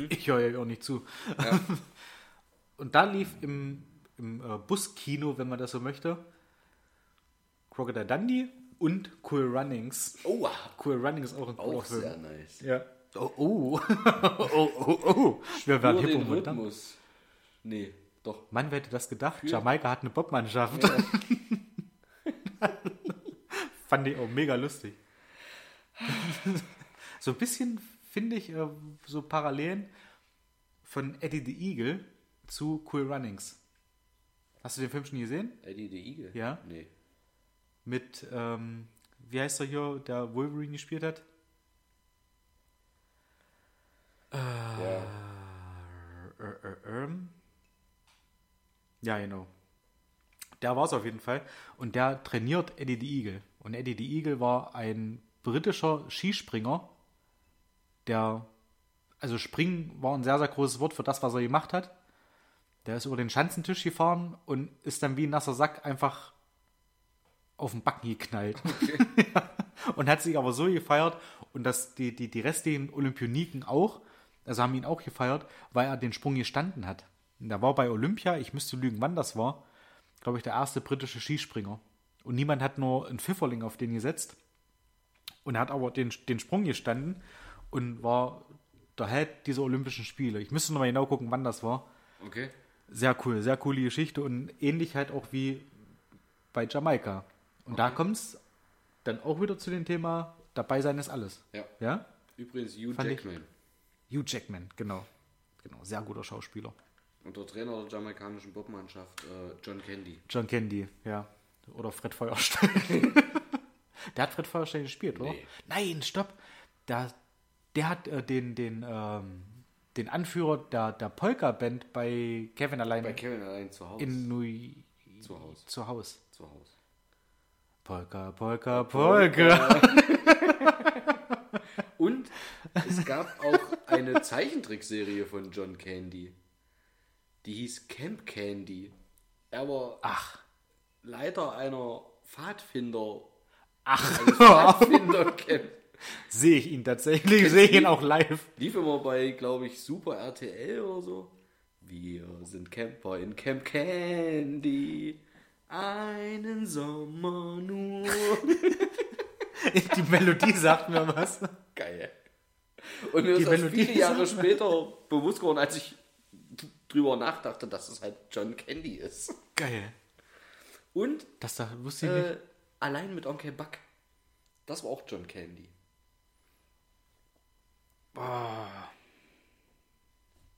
ich höre ja auch nicht zu. Und da lief im, im äh, Buskino, wenn man das so möchte, Crocodile Dundee und Cool Runnings. Oh, Cool Runnings ist auch ein cooler Film. sehr nice. Ja. Oh, oh. oh, oh, oh. Wir werden Nur den. Rhythmus. Nee, doch. Mann, wer hätte das gedacht? Jamaika hat eine Bobmannschaft. Fand ich auch mega lustig. so ein bisschen finde ich äh, so Parallelen von Eddie the Eagle zu Cool Runnings. Hast du den Film schon gesehen? Eddie the Eagle? Ja. Nee. Mit, ähm, wie heißt er hier, der Wolverine gespielt hat? Ja. Äh, ähm. Ja, genau. Der war es auf jeden Fall. Und der trainiert Eddie the Eagle. Und Eddie the Eagle war ein britischer Skispringer, der, also springen war ein sehr, sehr großes Wort für das, was er gemacht hat. Der ist über den Schanzentisch gefahren und ist dann wie ein nasser Sack einfach auf den Backen geknallt. und hat sich aber so gefeiert und dass die, die, die restlichen Olympioniken auch, also haben ihn auch gefeiert, weil er den Sprung gestanden hat. Der war bei Olympia, ich müsste lügen, wann das war, glaube ich, der erste britische Skispringer. Und niemand hat nur einen Pfifferling auf den gesetzt. Und er hat aber den, den Sprung gestanden und war der Held dieser Olympischen Spiele. Ich müsste noch mal genau gucken, wann das war. Okay. Sehr cool, sehr coole Geschichte und ähnlich halt auch wie bei Jamaika. Und da kommt es dann auch wieder zu dem Thema, dabei sein ist alles. Ja. Ja? Übrigens Hugh Fand ich- Jackman. Hugh Jackman, genau. Genau, sehr guter Schauspieler. Und der Trainer der jamaikanischen Bobmannschaft, äh, John Candy. John Candy, ja. Oder Fred Feuerstein. der hat Fred Feuerstein gespielt, oder? Nee. Nein, stopp. Der, der hat äh, den, den, ähm, den Anführer der, der Polka-Band bei Kevin allein Bei Kevin allein zu Hause. in New zu Hause. zu Hause. Zu Hause. Polka, Polka, Polka. Und es gab auch eine Zeichentrickserie von John Candy. Die hieß Camp Candy. Er war Ach. Leiter einer Pfadfinder. Ach, Eines Pfadfindercamp. sehe ich ihn tatsächlich, sehe ich ihn auch live. Lief immer bei, glaube ich, Super RTL oder so. Wir sind Camper in Camp Candy. Einen Sommer nur. Die Melodie sagt mir was. Geil. Und mir Die ist Melodie viele Jahre später bewusst geworden, als ich drüber nachdachte, dass es halt John Candy ist. Geil. Und Das da wusste ich nicht. äh, allein mit Onkel Buck. Das war auch John Candy.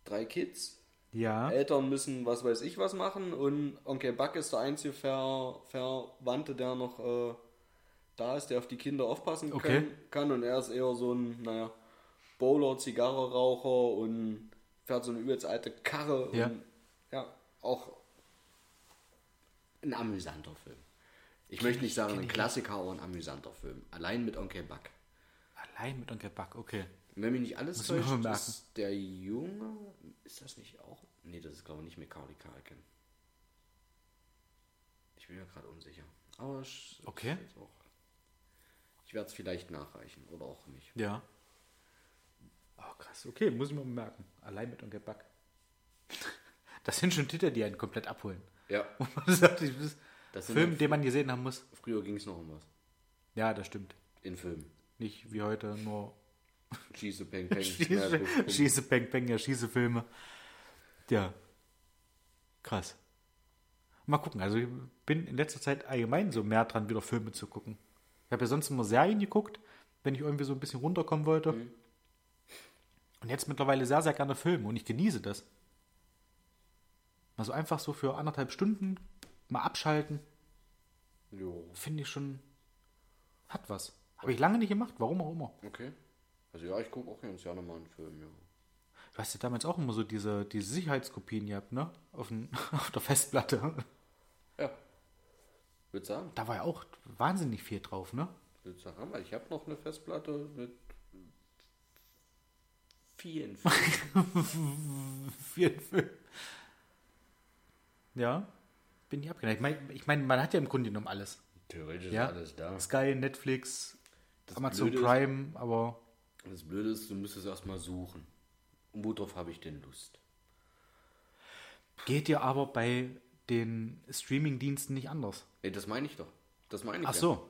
Drei Kids. Ja. Eltern müssen was weiß ich was machen und Onkel Buck ist der einzige Ver Verwandte, der noch äh, da ist, der auf die Kinder aufpassen Okay. kann, kann. Und er ist eher so ein, naja, Bowler, Zigarrenraucher und fährt so eine übelst alte Karre. Ja. Und, ja, auch ein amüsanter Film. Ich möchte nicht sagen ein Klassiker, aber ein amüsanter Film. Allein mit Onkel Buck. Allein mit Onkel Buck, okay. Und Wenn mich nicht alles Muss täuscht, ist der Junge, ist das nicht auch? Nee, das ist glaube ich nicht Macaulay Culkin. Ich bin mir gerade unsicher. Aber ich, Okay. Auch- ich werde es vielleicht nachreichen oder auch nicht. Ja. Oh, krass. Okay, muss ich mir mal merken. Allein mit Onkel Buck. Das sind schon Titel, die einen komplett abholen. Ja. Und man sagt, ich, das- Das sind Film, halt- den man gesehen haben muss. Früher ging es noch um was. Ja, das stimmt. In Filmen. Nicht wie heute nur Schieße, Peng, Peng. Schieße, Peng. Schieße, Bang, Bang, ja, Schießefilme. Ja. Krass. Mal gucken. Also ich bin in letzter Zeit allgemein so mehr dran, wieder Filme zu gucken. Ich habe ja sonst immer Serien geguckt, wenn ich irgendwie so ein bisschen runterkommen wollte. Und jetzt mittlerweile sehr, sehr gerne Filme und ich genieße das. Also einfach so für anderthalb Stunden mal abschalten, Jo, finde ich schon, hat was. Habe ich lange nicht gemacht, warum auch immer. okay. Also ja, ich gucke auch ganz gerne mal einen Film, ja. Du hast ja damals auch immer so diese, diese Sicherheitskopien gehabt, ne? Auf, den, auf der Festplatte. Ja. Würde sagen, Da war ja auch wahnsinnig viel drauf, ne? würde sagen. Ich habe noch eine Festplatte mit vielen Filmen. Vielen Filmen. Ja, bin ich abgeneigt. Ich meine, ich mein, man hat ja im Grunde genommen alles. Theoretisch Ja? ist alles da. Sky, Netflix, Das Amazon Blöde ist- Prime, aber Das Blöde ist, du müsstest erstmal suchen. Und worauf habe ich denn Lust? geht ja aber bei den Streaming-Diensten nicht anders. Nee, das meine ich doch. Das meine ich Ach ja. so,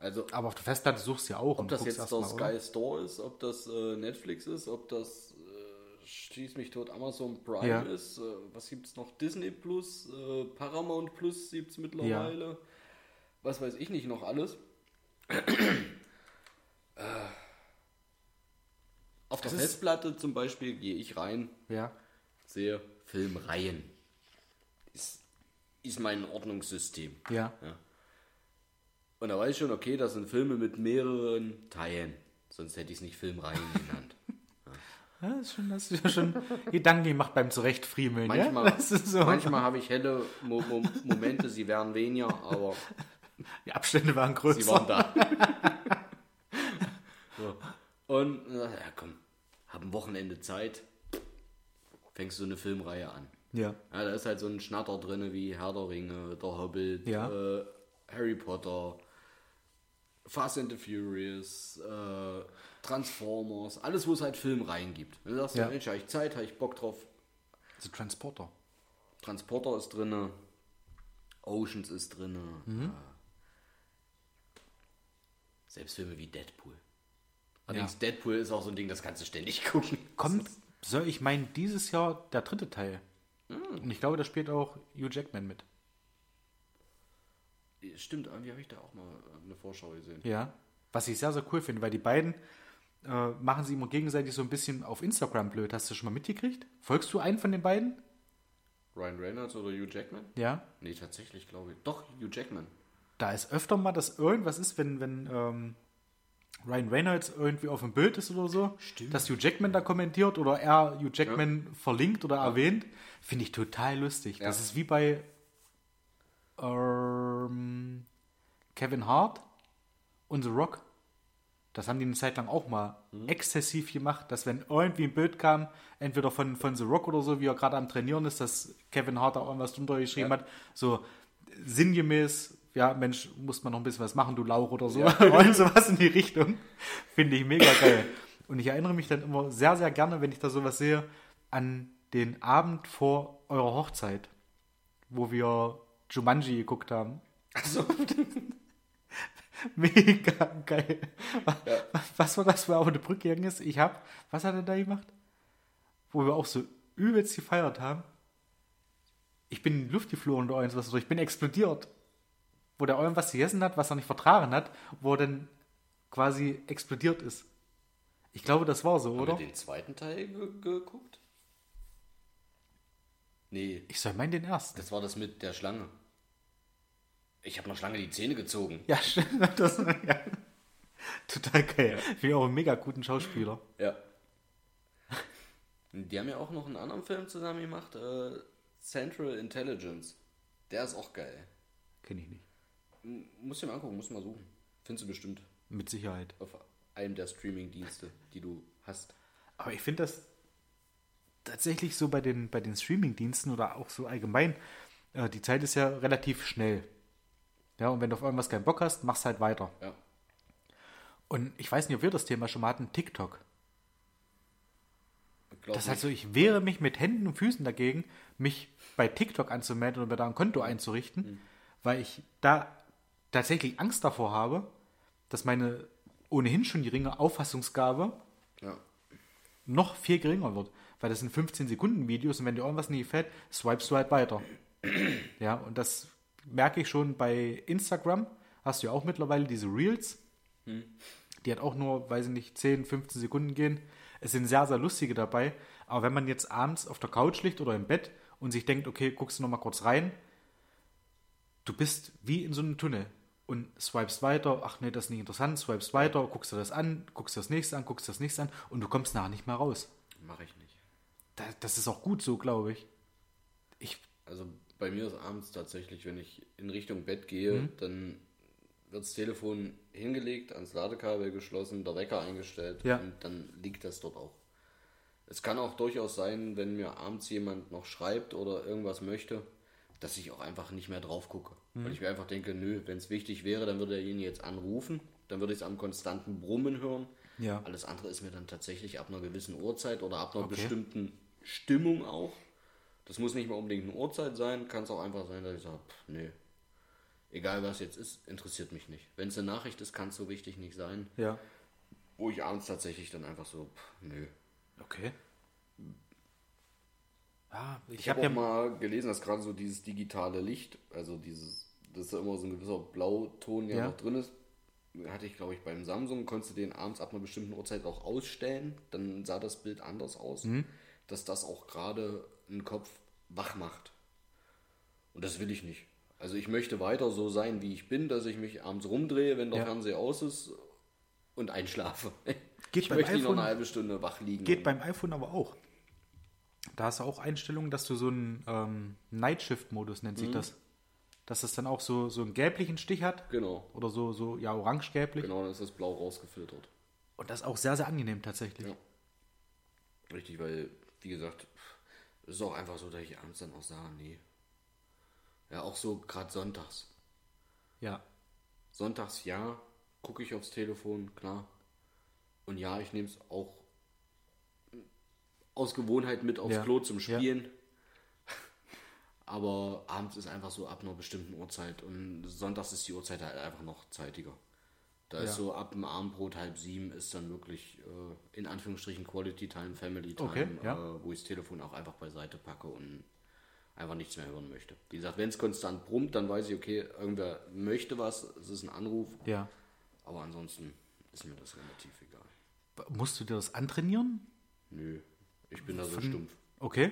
Also, aber auf der Festplatte suchst du ja auch. ob das jetzt der mal, oder? Sky Store ist, ob das äh, Netflix ist, ob das äh, schieß mich tot Amazon Prime Ja. ist, äh, was gibt es noch? Disney Plus, äh, Paramount Plus gibt es mittlerweile. Was weiß ich nicht noch alles. äh, auf der Das ist- Festplatte zum Beispiel gehe ich rein, Ja, sehe Filmreihen. Ist, ist mein Ordnungssystem. ja. Und da weiß ich schon, okay, das sind Filme mit mehreren Teilen. Sonst hätte ich es nicht Filmreihen genannt. ja das ist schon, das ist schon Gedanken gemacht beim Zurechtfriemeln. Manchmal, ja? So. manchmal habe ich helle Mo Mo Momente, sie wären weniger, aber Die Abstände waren größer. sie waren da. so. Und ja, komm, hab ein Wochenende Zeit, fängst du eine Filmreihe an. Ja. Ja, da ist halt so ein Schnatter drin wie Herr der Ringe, Der Hobbit, Ja. äh, Harry Potter, Fast and the Furious, äh, Transformers, alles, wo es halt Filmreihen gibt. Wenn du sagst, Ja. Mensch, habe ich Zeit, habe ich Bock drauf. Also Transporter. Transporter ist drin, Oceans ist drin. Mhm. Äh, selbst Filme wie Deadpool. Allerdings Deadpool ist auch so ein Ding, das kannst du ständig gucken. Kommt, soll ich meinen, dieses Jahr der dritte Teil. Hm. Und ich glaube, da spielt auch Hugh Jackman mit. Stimmt, irgendwie habe ich da auch mal eine Vorschau gesehen. Ja. Was ich sehr, sehr cool finde, weil die beiden äh, machen sie immer gegenseitig so ein bisschen auf Instagram blöd. Hast du schon mal mitgekriegt? Folgst du einen von den beiden? Ryan Reynolds oder Hugh Jackman? Ja. Nee, tatsächlich glaube ich. Doch, Hugh Jackman. Da ist öfter mal, dass irgendwas ist, wenn, wenn ähm, Ryan Reynolds irgendwie auf dem Bild ist oder so, dass Hugh Jackman da kommentiert oder er Hugh Jackman verlinkt oder erwähnt, finde ich total lustig. Das Ja. ist wie bei ähm, Kevin Hart und The Rock. Das haben die eine Zeit lang auch mal exzessiv gemacht, dass wenn irgendwie ein Bild kam, entweder von, von The Rock oder so, wie er gerade am Trainieren ist, dass Kevin Hart da irgendwas drunter geschrieben Ja. hat, so sinngemäß, ja, Mensch, muss man noch ein bisschen was machen, du Lauch oder so. Und sowas in die Richtung. Finde ich mega geil. Und ich erinnere mich dann immer sehr, sehr gerne, wenn ich da sowas sehe, an den Abend vor eurer Hochzeit, wo wir Jumanji geguckt haben. Also, Mega geil. Was war das, wo er auf eine Brücke gegangen ist? Ich hab, was hat er da gemacht? Wo wir auch so übelst gefeiert haben. Ich bin in die Luft geflogen oder irgendwas, oder ich bin explodiert. Wo der irgendwas gegessen hat, was er nicht vertragen hat, wo er dann quasi explodiert ist. Ich glaube, das war so, Haben oder? wir den zweiten Teil ge geguckt? Nee, Ich soll meinen den ersten. das war das mit der Schlange. Ich habe einer Schlange die Zähne gezogen. Ja, stimmt. Das, ja. Total geil. Finde ich auch einen mega guten Schauspieler. Ja. Die haben ja auch noch einen anderen Film zusammen gemacht, äh, Central Intelligence. Der ist auch geil. Kenne ich nicht. M musst du dir mal angucken, musst du mal suchen. Findest du bestimmt Mit Sicherheit. auf einem der Streaming-Dienste, die du hast. Aber ich finde das tatsächlich so bei den, bei den Streaming-Diensten oder auch so allgemein, äh, die Zeit ist ja relativ schnell. Ja, und wenn du auf irgendwas keinen Bock hast, machst halt weiter. Ja. Und ich weiß nicht, ob wir das Thema schon mal hatten, TikTok. Glaub Das ist halt nicht. so, ich wehre mich mit Händen und Füßen dagegen, mich bei TikTok anzumelden oder mir da ein Konto einzurichten, weil ich da tatsächlich Angst davor habe, dass meine ohnehin schon geringe Auffassungsgabe Ja. noch viel geringer wird. Weil das sind 15 Sekunden Videos und wenn dir irgendwas nicht gefällt, swipest du halt weiter. ja, und das merke ich schon bei Instagram. Hast du ja auch mittlerweile diese Reels. Die hat auch nur, weiß ich nicht, 10, 15 Sekunden gehen. Es sind sehr, sehr lustige dabei. Aber wenn man jetzt abends auf der Couch liegt oder im Bett und sich denkt, okay, guckst du noch mal kurz rein, du bist wie in so einem Tunnel und swipest weiter, ach nee, das ist nicht interessant, swipest weiter, guckst dir das an, guckst dir das nächste an, guckst dir das nächste an und du kommst nachher nicht mehr raus. Mache ich nicht. Da, das ist auch gut so, glaube ich. Ich, Also bei mir ist abends tatsächlich, wenn ich in Richtung Bett gehe, dann wird das Telefon hingelegt, ans Ladekabel geschlossen, der Wecker eingestellt Ja. und dann liegt das dort auch. Es kann auch durchaus sein, wenn mir abends jemand noch schreibt oder irgendwas möchte, dass ich auch einfach nicht mehr drauf gucke. Weil ich mir einfach denke, nö, wenn es wichtig wäre, dann würde derjenige jetzt anrufen, dann würde ich es am konstanten Brummen hören. Ja. Alles andere ist mir dann tatsächlich ab einer gewissen Uhrzeit oder ab einer Okay. bestimmten Stimmung auch. Das muss nicht mal unbedingt eine Uhrzeit sein, kann es auch einfach sein, dass ich sage, pff, nee, egal was jetzt ist, interessiert mich nicht. Wenn es eine Nachricht ist, kann es so wichtig nicht sein. ja. Wo ich abends tatsächlich dann einfach so, pff, nö. Okay. Ja, ich, Ich habe habe ja auch mal gelesen, dass gerade so dieses digitale Licht, also dieses, dass da immer so ein gewisser Blauton ja, Ja. noch drin ist, hatte ich glaube ich beim Samsung, konntest du den abends ab einer bestimmten Uhrzeit auch ausstellen, dann sah das Bild anders aus, Mhm. Dass das auch gerade einen Kopf wach macht. Und das will ich nicht. Also ich möchte weiter so sein, wie ich bin, dass ich mich abends rumdrehe, wenn der Ja. Fernseher aus ist und einschlafe. Geht ich beim möchte nicht noch iPhone- eine halbe Stunde wach liegen. Geht beim iPhone aber auch. Da hast du auch Einstellungen, dass du so einen ähm, Night Shift Modus nennt Mhm. sich das. Dass es dann auch so, so einen gelblichen Stich hat. Genau, Oder so, so ja, orange-gelblich. genau, dann ist das blau rausgefiltert. Und das ist auch sehr, sehr angenehm tatsächlich. Ja. Richtig, weil, wie gesagt, es ist auch einfach so, dass ich abends dann auch sage, nee. Ja, auch so gerade sonntags. Ja. Sonntags ja, gucke ich aufs Telefon, klar. Und ja, ich nehme es auch aus Gewohnheit mit aufs Ja. Klo zum Ja. Spielen. Aber abends ist einfach so ab einer bestimmten Uhrzeit und sonntags ist die Uhrzeit halt einfach noch zeitiger. Da ist Ja. so ab dem Abendbrot halb sieben ist dann wirklich äh, in Anführungsstrichen Quality Time, Family Time, Okay, ja. äh, wo ich das Telefon auch einfach beiseite packe und einfach nichts mehr hören möchte. Wie gesagt, wenn es konstant brummt, dann weiß ich, okay, irgendwer möchte was, es ist ein Anruf, Ja. aber ansonsten ist mir das relativ egal. Musst du dir das antrainieren? Nö, ich bin da so Von- stumpf. Okay.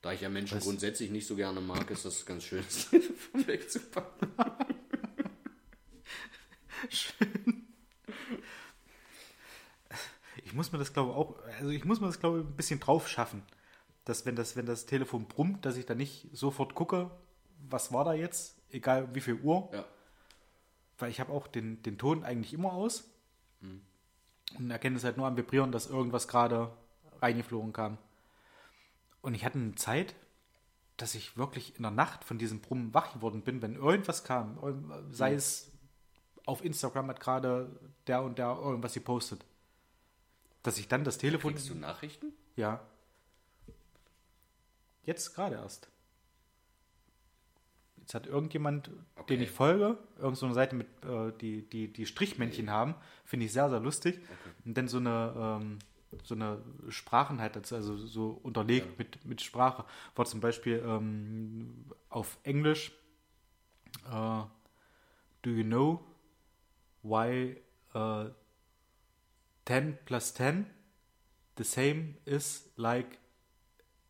Da ich ja Menschen Was? grundsätzlich nicht so gerne mag, ist das ganz schön, das Telefon wegzupacken. Ich muss mir das glaube auch, also ich muss mir das glaube ich ein bisschen drauf schaffen, dass wenn das, wenn das Telefon brummt, dass ich da nicht sofort gucke, was war da jetzt, egal wie viel Uhr, Ja, weil ich habe auch den, den Ton eigentlich immer aus und erkenne es halt nur am Vibrieren, dass irgendwas gerade reingeflogen kam. Und ich hatte eine Zeit, dass ich wirklich in der Nacht von diesem Brummen wach geworden bin, wenn irgendwas kam, sei es auf Instagram hat gerade der und der irgendwas gepostet. Dass ich dann das Telefon. kriegst du Nachrichten? Ja. Jetzt gerade erst. Jetzt hat irgendjemand, Okay. den ich folge, irgend so eine Seite mit, äh, die, die, die Strichmännchen haben, finde ich sehr, sehr lustig. Und dann so eine, ähm, so eine Sprachen halt dazu, also so unterlegt mit, mit Sprache. War zum Beispiel ähm, auf Englisch, äh, do you know why äh, 10 plus 10 the same is like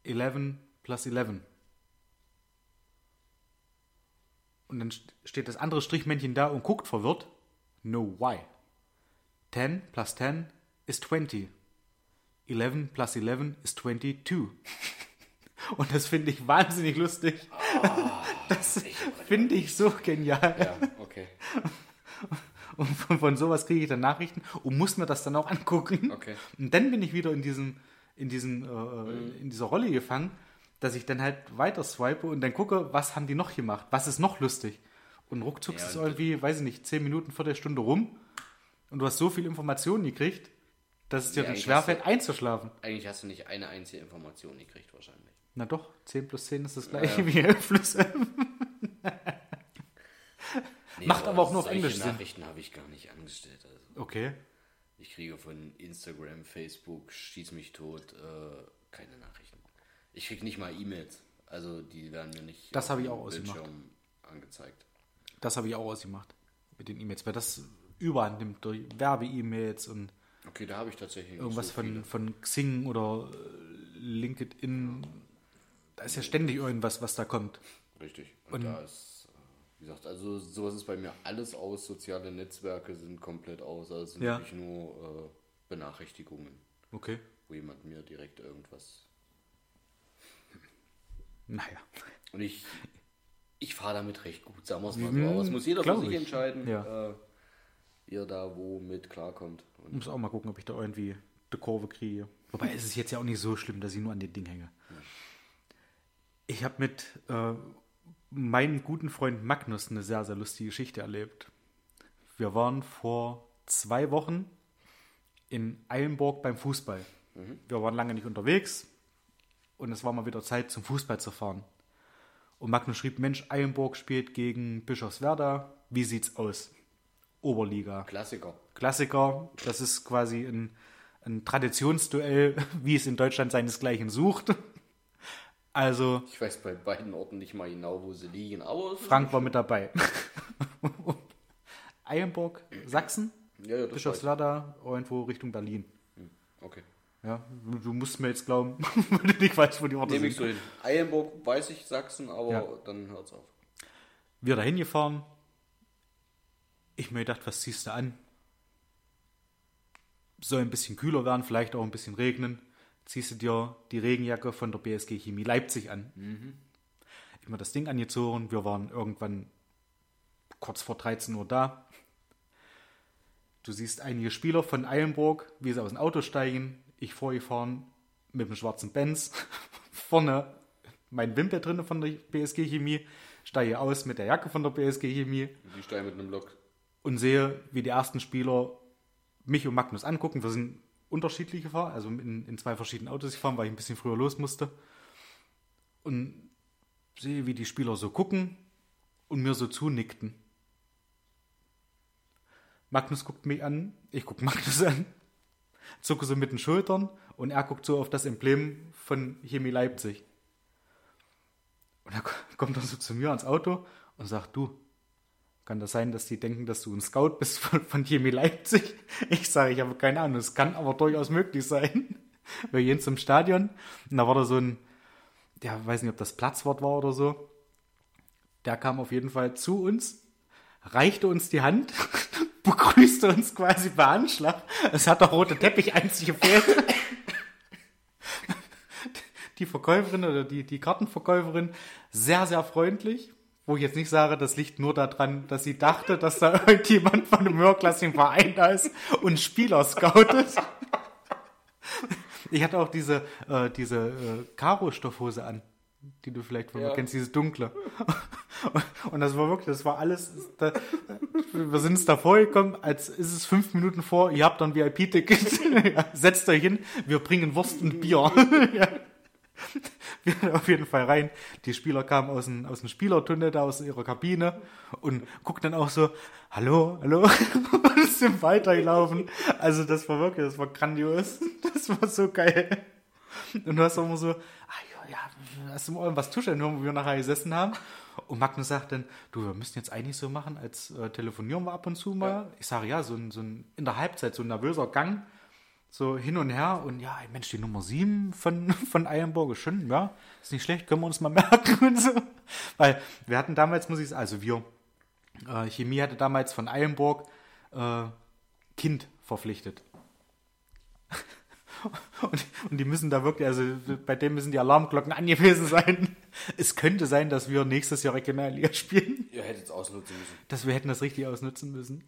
11 plus 11. Und dann st- steht das andere Strichmännchen da und guckt verwirrt. No, why? 10 plus 10 is 20. 11 plus 11 is 22. Und das finde ich wahnsinnig lustig. Das finde ich so genial. Ja, okay. Und von, von sowas kriege ich dann Nachrichten und muss mir das dann auch angucken. Okay. Und dann bin ich wieder in diesem, in diesem, äh, Mhm. in dieser Rolle gefangen, dass ich dann halt weiter swipe und dann gucke, was haben die noch gemacht, was ist noch lustig. Und ruckzuck Ja, ist es und- irgendwie, weiß ich nicht, 10 Minuten, Viertelstunde rum und du hast so viel Informationen gekriegt, dass es dir Ja, dann schwerfällt, einzuschlafen. Eigentlich hast du nicht eine einzige Information gekriegt, wahrscheinlich. Na doch, 10 plus 10 ist das gleiche wie 11 plus 11. Macht aber auch nur auf Englisch Sinn. Nachrichten habe ich gar nicht angestellt. Also Okay. ich kriege von Instagram, Facebook, schieß mich tot, äh, keine Nachrichten. Ich kriege nicht mal E-Mails. Also die werden mir nicht Das auf habe ich auch ausgemacht. Bildschirm angezeigt. Das habe ich auch ausgemacht mit den E-Mails, weil das überall nimmt durch Werbe-E-Mails und Okay, da habe ich tatsächlich irgendwas so von, von Xing oder äh, LinkedIn. Da ist ja ständig irgendwas, was da kommt. Richtig. Und, da ist, wie gesagt, also sowas ist bei mir alles aus. Soziale Netzwerke sind komplett aus. Also es sind Ja. wirklich nur äh, Benachrichtigungen, Okay. wo jemand mir direkt irgendwas. Naja. Und ich, ich fahre damit recht gut, sagen wir es mal Mhm, so. Aber es muss jeder für sich ich. entscheiden, Ja. äh, wie er da wo mit klarkommt. Und Muss auch mal gucken, ob ich da irgendwie die Kurve kriege. Wobei es ist jetzt ja auch nicht so schlimm, dass ich nur an den Ding hänge. Ich habe mit äh, meinem guten Freund Magnus eine sehr, sehr lustige Geschichte erlebt. Wir waren vor zwei Wochen in Eilenburg beim Fußball. Wir waren lange nicht unterwegs und es war mal wieder Zeit, zum Fußball zu fahren. Und Magnus schrieb, Mensch, Eilenburg spielt gegen Bischofswerda. Wie sieht's aus? Oberliga. Klassiker. Klassiker. Das ist quasi ein, ein Traditionsduell, wie es in Deutschland seinesgleichen sucht. Also Ich weiß bei beiden Orten nicht mal genau, wo sie liegen, aber es Frank war mit dabei. Eilenburg, Sachsen, Ja, ja, Bischofswerda, irgendwo Richtung Berlin. ich. Okay. Ja, du- musst mir jetzt glauben, weil du nicht weißt, wo die Orte Nehme ich sind. so hin. Eilenburg weiß ich, Sachsen, aber Ja. dann hört's auf. Wir da hingefahren. Ich mir gedacht, was ziehst du an? Soll ein bisschen kühler werden, vielleicht auch ein bisschen regnen. Ziehst du dir die Regenjacke von der BSG Chemie Leipzig an. Ich mir das Ding angezogen. Wir waren irgendwann kurz vor 13 Uhr da. Du siehst einige Spieler von Eilenburg, wie sie aus dem Auto steigen. Ich vorgefahren mit dem schwarzen Benz. Vorne mein Wimpel drin von der BSG Chemie. Steige aus mit der Jacke von der BSG Chemie Die steigen mit einem Block. und sehe, wie die ersten Spieler mich und Magnus angucken. Wir sind unterschiedlich gefahren, also in, in zwei verschiedenen Autos gefahren, weil ich ein bisschen früher los musste. Und sehe, wie die Spieler so gucken und mir so zunickten. Magnus guckt mich an, ich gucke Magnus an, zucke so mit den Schultern und er guckt so auf das Emblem von Chemie Leipzig. Und er kommt dann so zu mir ans Auto und sagt, du, kann das sein, dass die denken, dass du ein Scout bist von, von Chemie Leipzig? Ich sage, ich habe keine Ahnung, es kann aber durchaus möglich sein. Wir gehen zum Stadion und da war da so ein, ja, weiß nicht, ob das Platzwort war oder so. Der kam auf jeden Fall zu uns, reichte uns die Hand, begrüßte uns quasi bei Anschlag. Es hat der rote Teppich einzig gefehlt. Die Verkäuferin oder die, die Kartenverkäuferin sehr, sehr freundlich. Wo ich jetzt nicht sage, das liegt nur daran, dass sie dachte, dass da irgendjemand von einem höherklassigen Verein da ist und Spieler scoutet. Ich hatte auch diese, äh, diese äh, Karo-Stoffhose an, die du vielleicht von mir Ja. kennst, diese dunkle. Und das war wirklich, das war alles, da, wir sind es davor gekommen, als ist es fünf Minuten vor, ihr habt dann VIP-Ticket, ja, setzt euch hin, wir bringen Wurst und Bier. ja. Wir auf jeden Fall rein. Die Spieler kamen aus dem, aus dem Spielertunnel, da aus ihrer Kabine und guckten dann auch so, hallo, hallo, und sind weitergelaufen. Also das war wirklich, das war grandios. Das war so geil. Und du hast auch immer so, ah, ja, ja, hast du mal irgendwas tuscheln hören, wo wir nachher gesessen haben. Und Magnus sagt dann, du, wir müssen jetzt eigentlich so machen, als äh, telefonieren wir ab und zu mal. Ich sage, ja, so ein, so ein, in der Halbzeit, so ein nervöser Gang, so hin und her. Und ja, Mensch, die Nummer 7 von, von Eilenburg ist schön, ja, ist nicht schlecht, können wir uns mal merken und so. Weil wir hatten damals, muss ich sagen, also wir, äh, Chemie hatte damals von Eilenburg äh, Kind verpflichtet. Und, und die müssen da wirklich, also bei dem müssen die Alarmglocken angewiesen sein. Es könnte sein, dass wir nächstes Jahr Regionalliga spielen, Ihr hättet es ausnutzen müssen. dass wir hätten das richtig ausnutzen müssen.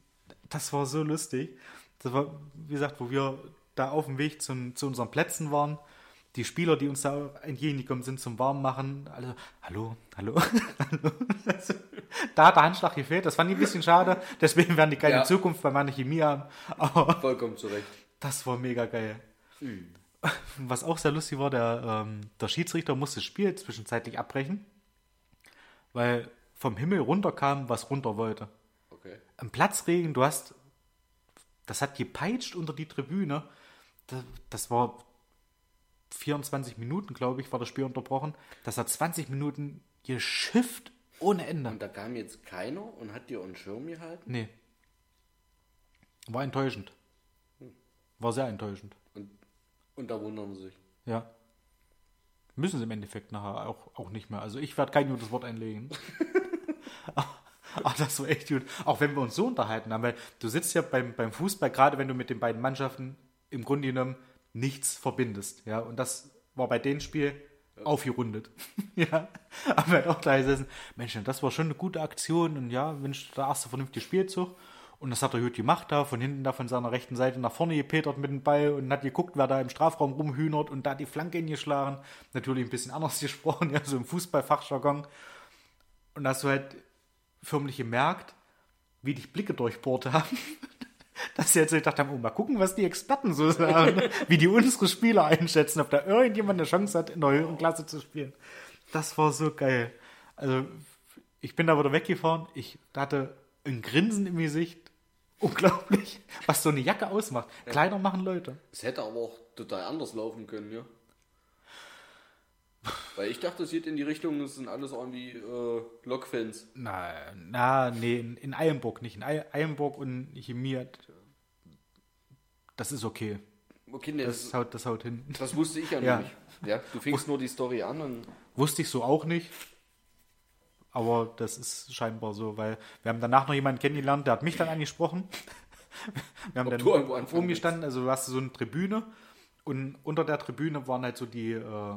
Das war so lustig. Das war, wie gesagt, wo wir da auf dem Weg zum, zu unseren Plätzen waren. Die Spieler, die uns da entgegengekommen sind zum Warmmachen, alle, hallo, hallo, hallo. Also, da hat der Handschlag gefehlt, das fand ich ein bisschen schade. Deswegen werden die keine Ja. Zukunft bei meiner Chemie haben. Aber Vollkommen zurecht. das war mega geil. Was auch sehr lustig war, der, ähm, der Schiedsrichter musste das Spiel zwischenzeitlich abbrechen, weil vom Himmel runterkam, was runter wollte. Okay. Ein Platzregen, du hast, das hat gepeitscht unter die Tribüne. Das, war 24 Minuten, glaube ich, war das Spiel unterbrochen. Das hat 20 Minuten geschifft ohne Ende. Und da kam jetzt keiner und hat dir einen Schirm gehalten? Nee. War enttäuschend. War sehr enttäuschend. Und, und da wundern sie sich. Ja. Müssen sie im Endeffekt nachher auch, auch nicht mehr. Also ich werde kein gutes Wort einlegen. Ach, das war echt gut. Auch wenn wir uns so unterhalten haben, weil du sitzt ja beim, beim Fußball, gerade wenn du mit den beiden Mannschaften im Grunde genommen nichts verbindest. Ja, und das war bei dem Spiel aufgerundet. ja, aber halt auch da gesessen, Mensch, das war schon eine gute Aktion und ja, Mensch, der erste vernünftige Spielzug. Und das hat er gut gemacht da, von hinten da von seiner rechten Seite nach vorne gepetert mit dem Ball und hat geguckt, wer da im Strafraum rumhühnert und da die Flanke hingeschlagen. Natürlich ein bisschen anders gesprochen, ja, so im Fußballfachjargon. Und da hast du halt förmlich gemerkt, wie dich Blicke durchbohrt haben. Dass sie jetzt gedacht haben, oh, mal gucken, was die Experten so sagen, wie die unsere Spieler einschätzen, ob da irgendjemand eine Chance hat, in der höheren Klasse zu spielen. Das war so geil. Also, ich bin da wieder weggefahren, ich hatte ein Grinsen im Gesicht. Unglaublich, was so eine Jacke ausmacht. Kleider machen Leute. Es hätte aber auch total anders laufen können, ja. Weil ich dachte, es geht in die Richtung, es sind alles irgendwie äh, Lokfans. Na, na, nee, in, in Eilenburg nicht. In Ei- Eilenburg und Chemie, hat- das ist okay. Okay, nee, Das das, haut, das haut hin. das wusste ich ja, Ja. nicht. Ja, du fingst nur die Story an und Wusste ich so auch nicht. Aber das ist scheinbar so, weil wir haben danach noch jemanden kennengelernt, der hat mich dann angesprochen. Wir haben Ob dann umgestanden, also du hast so eine Tribüne und unter der Tribüne waren halt so die, äh,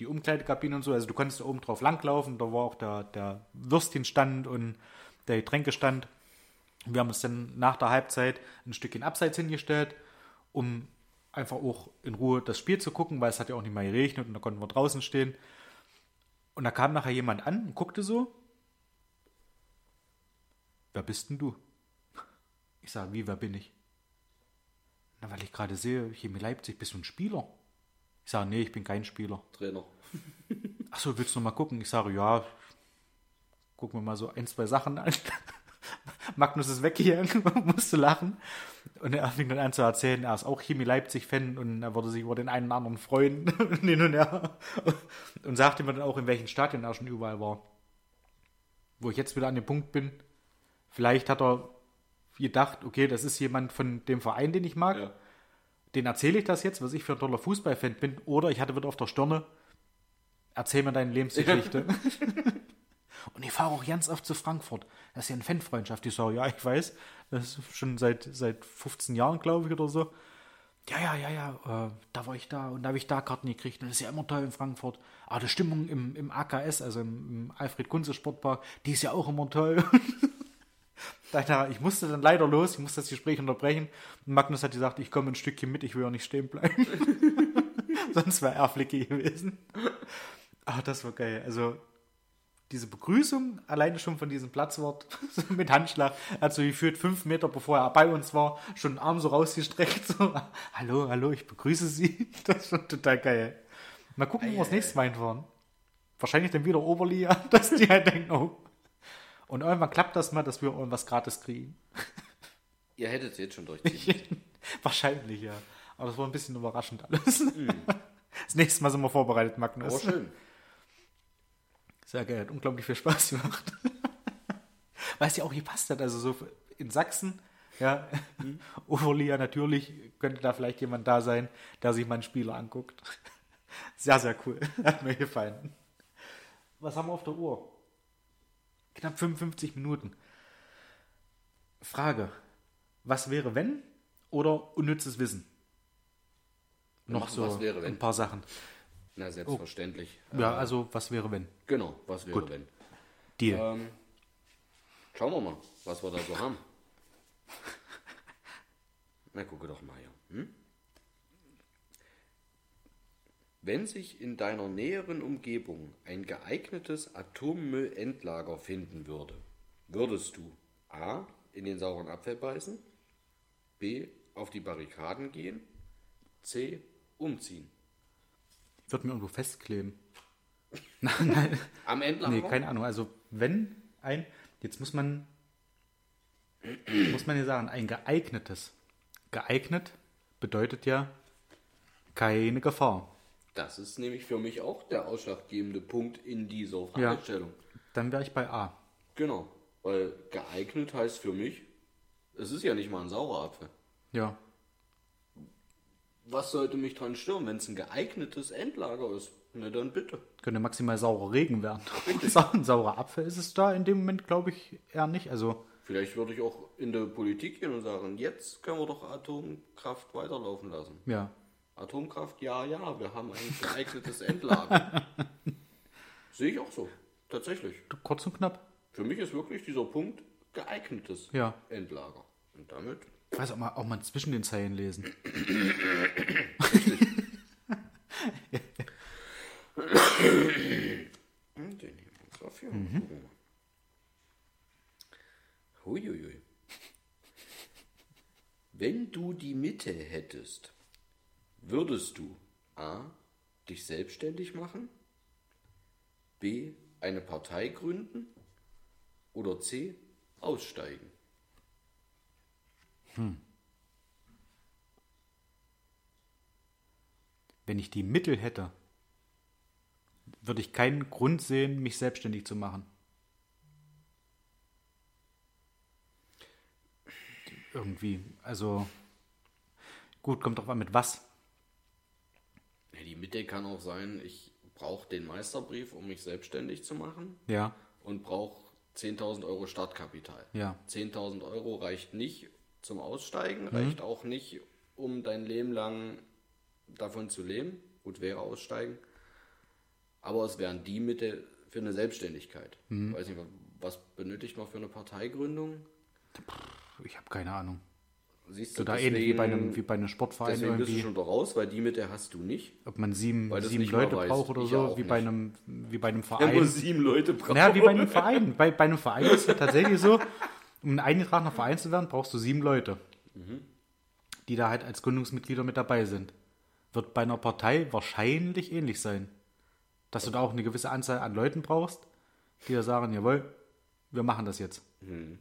die Umkleidekabinen und so. Also du konntest oben drauf langlaufen, da war auch der, der Würstchenstand und der Getränkestand. Wir haben uns dann nach der Halbzeit ein Stückchen abseits hingestellt, um einfach auch in Ruhe das Spiel zu gucken, weil es hat ja auch nicht mal geregnet und da konnten wir draußen stehen. Und da kam nachher jemand an und guckte so. Wer bist denn du? Ich sage, wie, wer bin ich? Na, weil ich gerade sehe, Chemie Leipzig, bist du ein Spieler? Ich sage, nee, ich bin kein Spieler. Trainer. Achso, willst du noch mal gucken? Ich sage, ja, gucken wir mal so ein, zwei Sachen an. Magnus ist weggegangen, musste lachen. Und er fing dann an zu erzählen, er ist auch Chemie Leipzig-Fan und er würde sich über den einen oder anderen freuen. und hin und her. Und sagte mir dann auch, in welchen Stadien er schon überall war. Wo ich jetzt wieder an dem Punkt bin, vielleicht hat er gedacht, okay, das ist jemand von dem Verein, den ich mag. Ja. Den erzähle ich das jetzt, was ich für ein toller Fußballfan bin. Oder ich hatte wieder auf der Stirne, erzähl mir deine Lebensgeschichte. Und ich fahre auch ganz oft zu Frankfurt. Das ist ja eine Fanfreundschaft. Ich sage, ja, ich weiß. Das ist schon seit, seit 15 Jahren, glaube ich, oder so. Ja, ja, ja, ja, äh, da war ich da und da habe ich da Karten gekriegt. Und das ist ja immer toll in Frankfurt. Aber die Stimmung im, im AKS, also im, im Alfred-Kunze-Sportpark, die ist ja auch immer toll. Dachte, ich musste dann leider los, ich musste das Gespräch unterbrechen. Und Magnus hat gesagt, ich komme ein Stückchen mit, ich will ja nicht stehen bleiben. Sonst wäre er flicke gewesen. Ah, das war geil. Also, diese Begrüßung, alleine schon von diesem Platzwort, so mit Handschlag, hat so gefühlt fünf Meter bevor er bei uns war, schon den Arm so rausgestreckt, so, hallo, hallo, ich begrüße Sie. Das ist schon total geil. Mal gucken, wo wir das nächste Mal hinfahren. Wahrscheinlich dann wieder Oberliga, dass die halt denken, oh. Und irgendwann klappt das mal, dass wir irgendwas gratis kriegen. Ihr hättet es jetzt schon durchziehen. Wahrscheinlich, ja. Aber das war ein bisschen überraschend alles. Das nächste Mal sind wir vorbereitet, Magnus. Aber schön. Sehr geil, hat unglaublich viel Spaß gemacht. Weil es ja auch gepasst hat. Also so in Sachsen, ja, Oberliga natürlich, könnte da vielleicht jemand da sein, der sich mal einen Spieler anguckt. Sehr, sehr cool. Hat mir gefallen. Was haben wir auf der Uhr? Knapp 55 Minuten. Frage. Was wäre, wenn? Oder unnützes Wissen? Noch so Was wäre, ein paar Sachen. Na, selbstverständlich. Ja, also was wäre, wenn? Genau, was wäre Gut. wenn? Deal. Ähm, schauen wir mal, was wir da so haben. Na, gucke doch mal hier. Hm? Wenn sich in deiner näheren Umgebung ein geeignetes Atommüllendlager finden würde, würdest du A. in den sauren Apfel beißen, B. auf die Barrikaden gehen, C. umziehen. Wird mir irgendwo festkleben. nein, nein. Am Endlager? Nee, keine Ahnung. Also wenn ein, jetzt muss man muss man ja sagen, ein geeignetes. Geeignet bedeutet ja keine Gefahr. Das ist nämlich für mich auch der ausschlaggebende Punkt in dieser Fragestellung. Dann wäre ich bei A. Genau. Weil geeignet heißt für mich, es ist ja nicht mal ein saurer Apfel. Ja. Was sollte mich dran stören, wenn es ein geeignetes Endlager ist? Na dann bitte. Könnte maximal saurer Regen werden. Ein saurer Apfel ist es da in dem Moment, glaube ich, eher nicht. Also, Vielleicht würde ich auch in der Politik gehen und sagen, jetzt können wir doch Atomkraft weiterlaufen lassen. ja. Atomkraft, ja, ja, wir haben ein geeignetes Endlager. Sehe ich auch so. Tatsächlich. Kurz und knapp. Für mich ist wirklich dieser Punkt geeignetes Ja. Endlager. Und damit Ich weiß auch mal, auch mal zwischen den Zeilen lesen. Hm, Den nehmen wir uns auf hier. Mal. Huiuiui. Wenn du die Mitte hättest, würdest du A. dich selbstständig machen, B. eine Partei gründen oder C. aussteigen? Wenn ich die Mittel hätte, würde ich keinen Grund sehen, mich selbstständig zu machen. Irgendwie, also gut, kommt drauf an mit was. Ja, die Mitte kann auch sein, ich brauche den Meisterbrief, um mich selbstständig zu machen Ja, und brauche 10.000 Euro Startkapital. ja, 10.000 Euro reicht nicht zum Aussteigen, reicht auch nicht, um dein Leben lang davon zu leben. Gut, wäre aussteigen. Aber es wären die Mittel für eine Selbstständigkeit. Weiß nicht, was benötigt man für eine Parteigründung? ich habe keine Ahnung. Siehst So du, da ähnlich wie bei einem, deswegen- wie bei einem Sportverein Deswegen bist du irgendwie, schon da raus, weil die Mitte hast du nicht. ob man sieben, sieben Leute braucht oder Ich so, wie bei nicht. einem, wie bei einem Ja, nur Verein. sieben Leute brauchen. Ja, wie bei einem Verein. Bei, bei einem Verein ist es tatsächlich so, um ein eingetragener Verein zu werden, brauchst du sieben Leute, die da halt als Gründungsmitglieder mit dabei sind. Wird bei einer Partei wahrscheinlich ähnlich sein. Dass du da auch eine gewisse Anzahl an Leuten brauchst, die da sagen, jawohl, wir machen das jetzt. Eine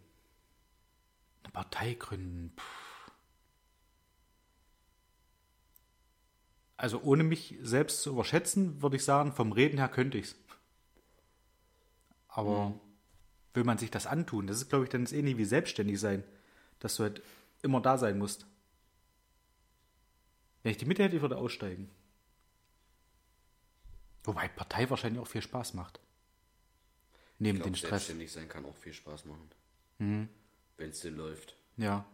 Partei gründen. Puh. Also ohne mich selbst zu überschätzen, würde ich sagen, vom Reden her könnte ich's. Aber will man sich das antun? Das ist, glaube ich, dann ist ähnlich wie selbstständig sein, dass du halt immer da sein musst. Wenn ich die Mitte hätte, ich würde aussteigen. Wobei Partei wahrscheinlich auch viel Spaß macht. Neben Ich glaub, den Stress. Selbstständig sein kann auch viel Spaß machen. Mhm. Wenn es denn läuft. Ja.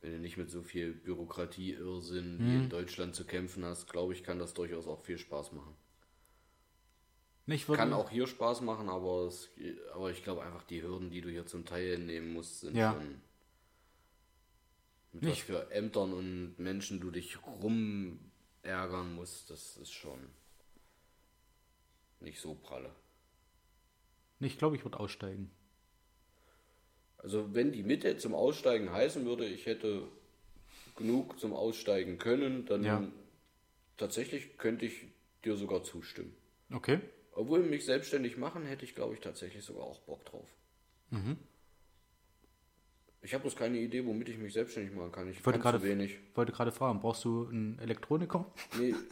Wenn du nicht mit so viel Bürokratie-Irrsinn wie Mhm. in Deutschland zu kämpfen hast, glaube ich, kann das durchaus auch viel Spaß machen. Ich würde, Kann auch hier Spaß machen, aber, es, aber ich glaube einfach, die Hürden, die du hier zum Teil nehmen musst, sind Ja. schon. Mit Nicht- was für Ämtern und Menschen du dich rumärgern musst, das ist schon nicht so pralle. Ich glaube, ich würde aussteigen. Also wenn die Mitte zum Aussteigen heißen würde, ich hätte genug zum Aussteigen können, dann Ja. tatsächlich könnte ich dir sogar zustimmen. Okay. Obwohl mich selbstständig machen, hätte ich glaube ich tatsächlich sogar auch Bock drauf. Mhm. Ich habe bloß keine Idee, womit ich mich selbstständig machen kann. Ich Ich wollte gerade, zu wenig. wollte gerade fragen, brauchst du einen Elektroniker? Nee.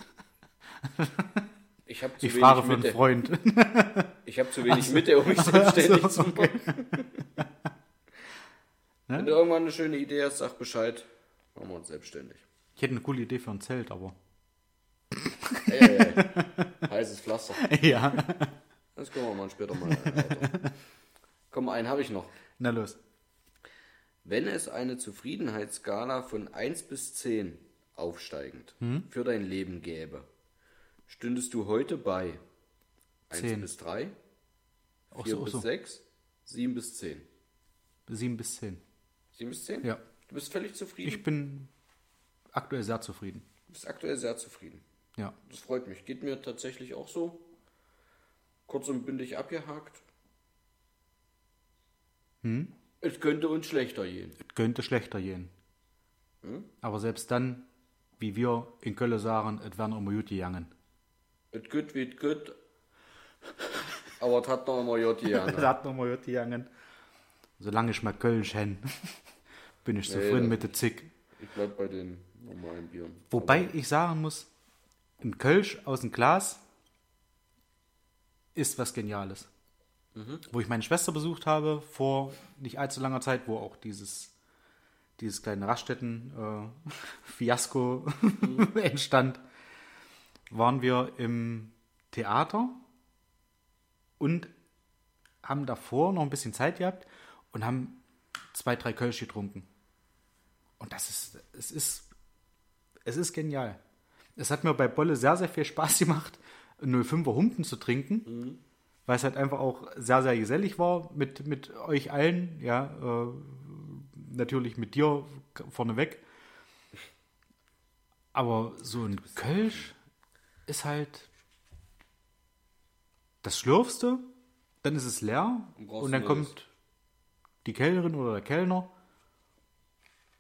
Ich habe zu Ich wenig frage für einen Mitte. Freund. Ich habe zu wenig Mitte, um mich selbstständig so, zu okay. machen. Ne? Wenn du irgendwann eine schöne Idee hast, sag Bescheid. Machen wir uns selbstständig. Ich hätte eine coole Idee für ein Zelt, aber. Ey, ey, ey. Heißes Pflaster. Ja. Das können wir mal später mal. Alter. Komm, einen habe ich noch. Na los. Wenn es eine Zufriedenheitsskala von 1 bis 10 aufsteigend hm? für dein Leben gäbe, stündest du heute bei 1 10. bis 3, 4 so, bis so. 6, 7 bis 10. 7 bis 10. Sieben bis zehn? Ja. Du bist völlig zufrieden? Ich bin aktuell sehr zufrieden. Du bist aktuell sehr zufrieden. Ja. Das freut mich. Geht mir tatsächlich auch so. Kurz und bündig abgehakt. Hm? Es könnte uns schlechter gehen. Es könnte schlechter gehen. Hm? Aber selbst dann, wie wir in Köln sagen, es werden immer gut gegangen. Es gut wie es gut. Aber es hat noch immer gut gegangen. es hat noch immer gut gegangen. Solange ich mal Kölsch hen, bin ich Nee, zufrieden das- mit der Zick. Ich bleib bei den normalen Bieren. Wobei ich sagen muss, ein Kölsch aus dem Glas ist was Geniales. Wo ich meine Schwester besucht habe, vor nicht allzu langer Zeit, wo auch dieses, dieses kleine Raststätten-Fiasko entstand, waren wir im Theater und haben davor noch ein bisschen Zeit gehabt und haben zwei, drei Kölsch getrunken. Und das ist, es ist, es ist genial. Es hat mir bei Bolle sehr, sehr viel Spaß gemacht, 05er Humpen zu trinken, weil es halt einfach auch sehr, sehr gesellig war mit, mit euch allen, ja, äh, natürlich mit dir vorneweg. Aber so ein Kölsch ist halt, das schlürfst du, dann ist es leer Und und dann kommt die Kellnerin oder der Kellner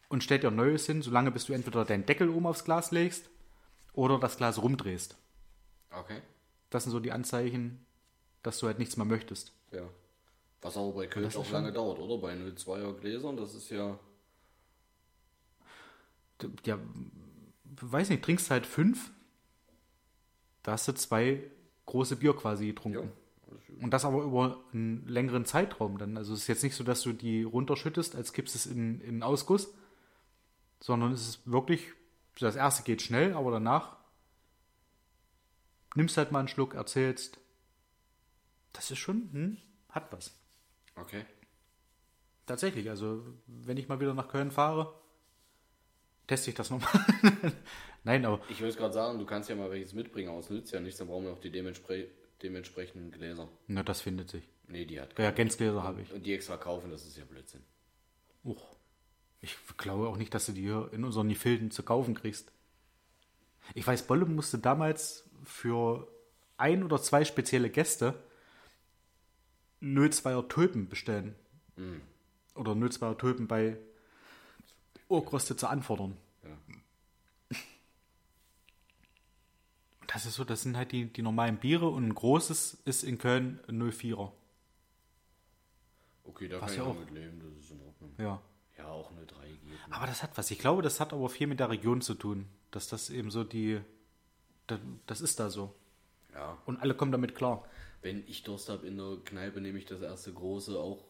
und stellt dir Neues hin, solange bis du entweder deinen Deckel oben aufs Glas legst oder das Glas rumdrehst. Okay. Das sind so die Anzeichen, dass du halt nichts mehr möchtest. Ja. Was aber bei Kölsch auch lange dauert, oder? Bei 02er Gläsern, das ist ja. Ja, weiß nicht, trinkst halt fünf, da hast du zwei große Bier quasi getrunken. Und das aber über einen längeren Zeitraum dann. Also es ist jetzt nicht so, dass du die runterschüttest, als gibst es in, in Ausguss, sondern es ist wirklich, das erste geht schnell, aber danach nimmst halt mal einen Schluck, erzählst. Das ist schon, hm, hat was. Okay. Tatsächlich, also wenn ich mal wieder nach Köln fahre, teste ich das nochmal. Nein, aber Ich will gerade sagen, du kannst ja mal welches mitbringen, aber es nützt ja nichts, dann brauchen wir auch die dementspre dementsprechenden Gläser. na, das findet sich. Nee, die hat Reagenzgläser habe ich. Und die extra kaufen, das ist ja Blödsinn. Uch. Ich glaube auch nicht, dass du die hier in unseren Gefilden zu kaufen kriegst. Ich weiß, Bolle musste damals für ein oder zwei spezielle Gäste 02er Tulpen bestellen. Oder 02er Tulpen bei Urkrostitzer anfordern. Ja. Und Das ist so, das sind halt die, die normalen Biere und ein großes ist in Köln ein 04er. Okay, da Was kann ich auch mit leben, das ist in Ordnung. Ja. Ja, auch eine 3 geht. ne? Aber das hat was. Ich glaube, das hat aber viel mit der Region zu tun. Dass das eben so die. da- Das ist da so. Ja. Und alle kommen damit klar. Wenn ich Durst habe in der Kneipe, nehme ich das erste große auch.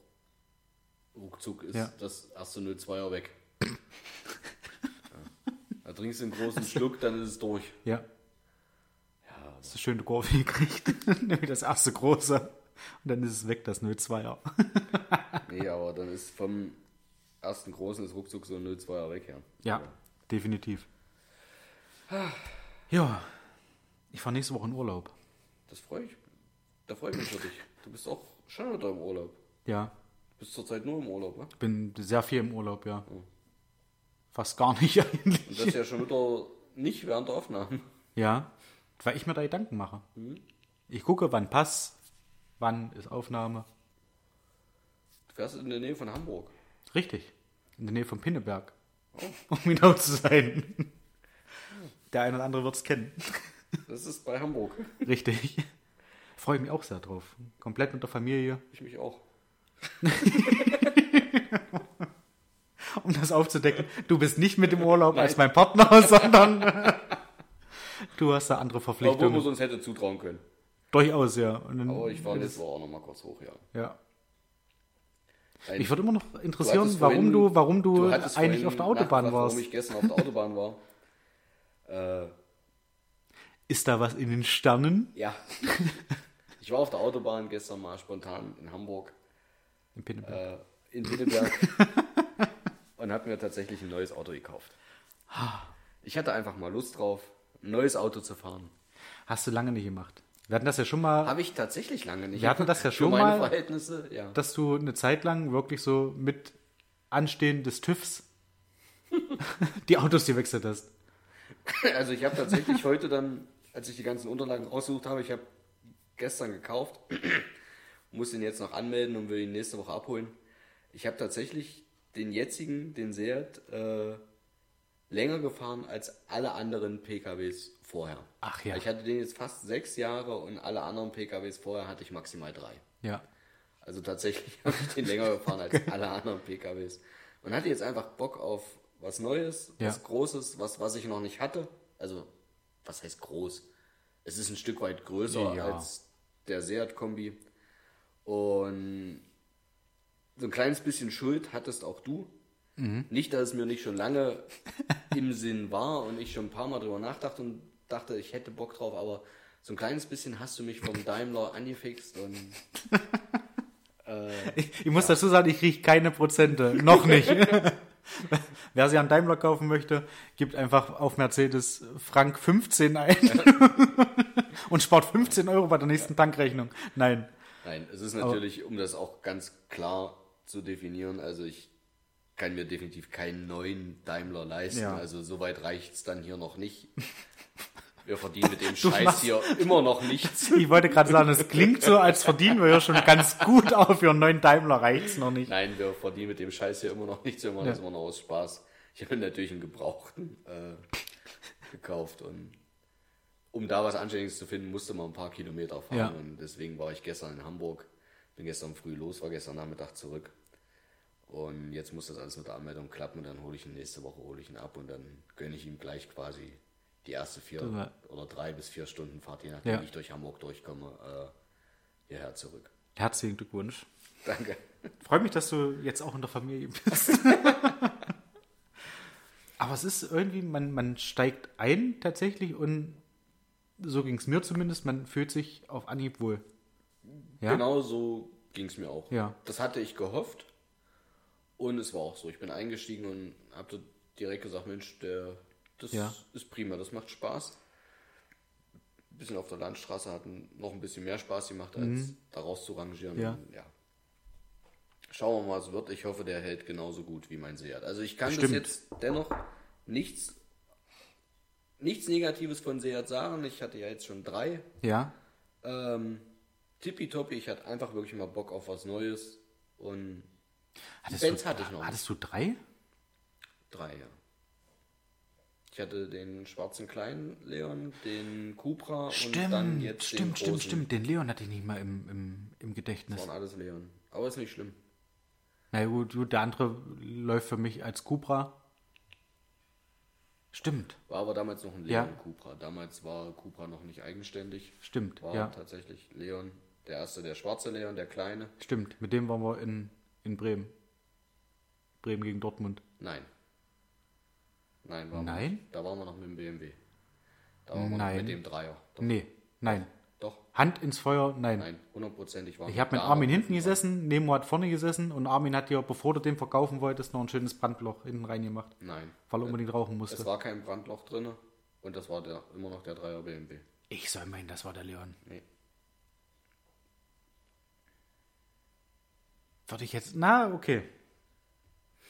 Ruckzuck ist Ja. das erste 02er weg. ja. Da trinkst du einen großen Schluck, dann ist es durch. Ja. Ja, Hast du schön die Kurve gekriegt. Nämlich das erste große. Und dann ist es weg, das 02er. nee, aber dann ist vom ersten großen ist ruckzuck so ein 02er weg, ja. Ja, definitiv. Ja. Ich fahre nächste Woche in Urlaub. Das freue ich. Da freue ich mich für dich. Du bist auch schon wieder im Urlaub. Ja. Du bist zurzeit nur im Urlaub, ne? Ich bin sehr viel im Urlaub, ja. Fast gar nicht eigentlich. Und das ja schon wieder nicht während der Aufnahmen. Ja, weil ich mir da Gedanken mache. Ich gucke, wann passt, wann ist Aufnahme. Du fährst in der Nähe von Hamburg. Richtig, in der Nähe von Pinneberg. Um genau zu sein. Der eine oder andere wird es kennen. Das ist bei Hamburg. Richtig. Freue ich mich auch sehr drauf. Komplett mit der Familie. Ich mich auch. Um das aufzudecken, du bist nicht mit im Urlaub als mein Partner, sondern du hast da andere Obwohl man Verpflichtungen. uns hätte zutrauen können. Durchaus, ja. Aber ich fahre Woche auch noch mal kurz hoch, ja. ja. Nein, Mich würde immer noch du interessieren, hattest warum vorhin- du, warum du, hattest eigentlich auf der Autobahn nachgefragt, warst. Warum ich gestern auf der Autobahn war. Äh, Ist da was in den Sternen? ja. ich war auf der Autobahn gestern mal spontan in Hamburg, In Pinneberg. äh, in Pinneberg und habe mir tatsächlich ein neues Auto gekauft. Ich hatte einfach mal Lust drauf, ein neues Auto zu fahren. Hast du lange nicht gemacht. Wir hatten das ja schon mal, Habe ich tatsächlich lange nicht. Wir hatten das ja schon mal. Verhältnisse, ja. dass du eine Zeit lang wirklich so mit Anstehen des TÜVs die Autos gewechselt hast. Also ich habe tatsächlich heute dann, als ich die ganzen Unterlagen rausgesucht habe, ich habe gestern gekauft, muss ihn jetzt noch anmelden und will ihn nächste Woche abholen. Ich habe tatsächlich den jetzigen, den Seat, äh, länger gefahren als alle anderen PKWs vorher. Ach ja. Ich hatte den jetzt fast sechs Jahre und alle anderen PKWs vorher hatte ich maximal drei. Ja. Also tatsächlich habe ich den länger gefahren als alle anderen PKWs. Und hatte jetzt einfach Bock auf was Neues, Ja. was Großes, was, was ich noch nicht hatte. Also, was heißt groß? Es ist ein Stück weit größer Ja. als der Seat-Kombi. Und so ein kleines bisschen Schuld hattest auch du. Mhm. Nicht, dass es mir nicht schon lange im Sinn war und ich schon ein paar Mal drüber nachdachte und dachte, ich hätte Bock drauf, aber so ein kleines bisschen hast du mich vom Daimler angefixt und Ich, ich muss dazu sagen, ich kriege keine Prozente. Noch nicht. Wer sie an Daimler kaufen möchte, gibt einfach auf Mercedes Frank 15 ein und spart 15 Euro bei der nächsten Tankrechnung. Nein. Nein, es ist natürlich, um das auch ganz klar zu definieren, also ich kann mir definitiv keinen neuen Daimler leisten. Ja. Also soweit reicht es dann hier noch nicht. Wir verdienen mit dem Du Scheiß machst- hier immer noch nichts. Ich wollte gerade sagen, es klingt so, als verdienen wir ja schon ganz gut, aber für einen neuen Daimler reicht's noch nicht. Nein, wir verdienen mit dem Scheiß hier immer noch nichts, wir machen Ja. das immer noch aus Spaß. Ich habe natürlich einen Gebrauchten äh, gekauft und um da was Anständiges zu finden, musste man ein paar Kilometer fahren Ja. und deswegen war ich gestern in Hamburg, bin gestern früh los, war gestern Nachmittag zurück und jetzt muss das alles mit der Anmeldung klappen und dann hole ich ihn nächste Woche, hole ich ihn ab und dann gönne ich ihm gleich quasi die erste vier Ja. oder drei bis vier Stunden Fahrt, je nachdem Ja. wie ich durch Hamburg durchkomme, äh, hierher zurück. Herzlichen Glückwunsch. Danke. Freut mich, dass du jetzt auch in der Familie bist. Aber es ist irgendwie, man, man steigt ein tatsächlich und so ging es mir zumindest, man fühlt sich auf Anhieb wohl. Ja? Genau so ging es mir auch. Ja. Das hatte ich gehofft. Und es war auch so. Ich bin eingestiegen und habe direkt gesagt, Mensch, der, das Ja. ist prima, das macht Spaß. Ein bisschen auf der Landstraße hat noch ein bisschen mehr Spaß gemacht, als daraus zu rangieren. Mhm. Ja. Ja. Schauen wir mal, was es wird. Ich hoffe, der hält genauso gut wie mein Seat. Also ich kann bis jetzt dennoch nichts, nichts Negatives von Seat sagen. Ich hatte ja jetzt schon drei. Ja. Ähm, tippitoppi, ich hatte einfach wirklich mal Bock auf was Neues und Hattest, Benz du, hatte ich noch hattest du drei? drei, ja. Ich hatte den schwarzen kleinen Leon, den Cupra und dann jetzt den stimmt, stimmt, stimmt. Den Leon hatte ich nicht mal im, im, im Gedächtnis. Waren alles Leon. Aber ist nicht schlimm. Na gut, gut, der andere läuft für mich als Cupra. Stimmt, War aber damals noch ein Ja. Leon Cupra. Damals war Cupra noch nicht eigenständig. stimmt, War ja. tatsächlich Leon. Der erste, der schwarze Leon, der kleine. Stimmt, mit dem waren wir in, in Bremen. Bremen gegen Dortmund. Nein. Nein, waren wir Nein? nicht. Da waren wir noch mit dem BMW. Da waren wir Nein. noch mit dem Dreier. Doch. Nee, nein. Doch. Hand ins Feuer, nein. Nein, hundertprozentig war Ich habe mit Armin hinten gesessen, Nemo hat vorne gesessen und Armin hat dir, bevor du den verkaufen wolltest, noch ein schönes Brandloch hinten reingemacht, Nein. weil er unbedingt rauchen musste. Es war kein Brandloch drin und das war der, immer noch der Dreier BMW. Ich soll meinen, das war der Leon. Nee. Würde ich jetzt. Na, okay.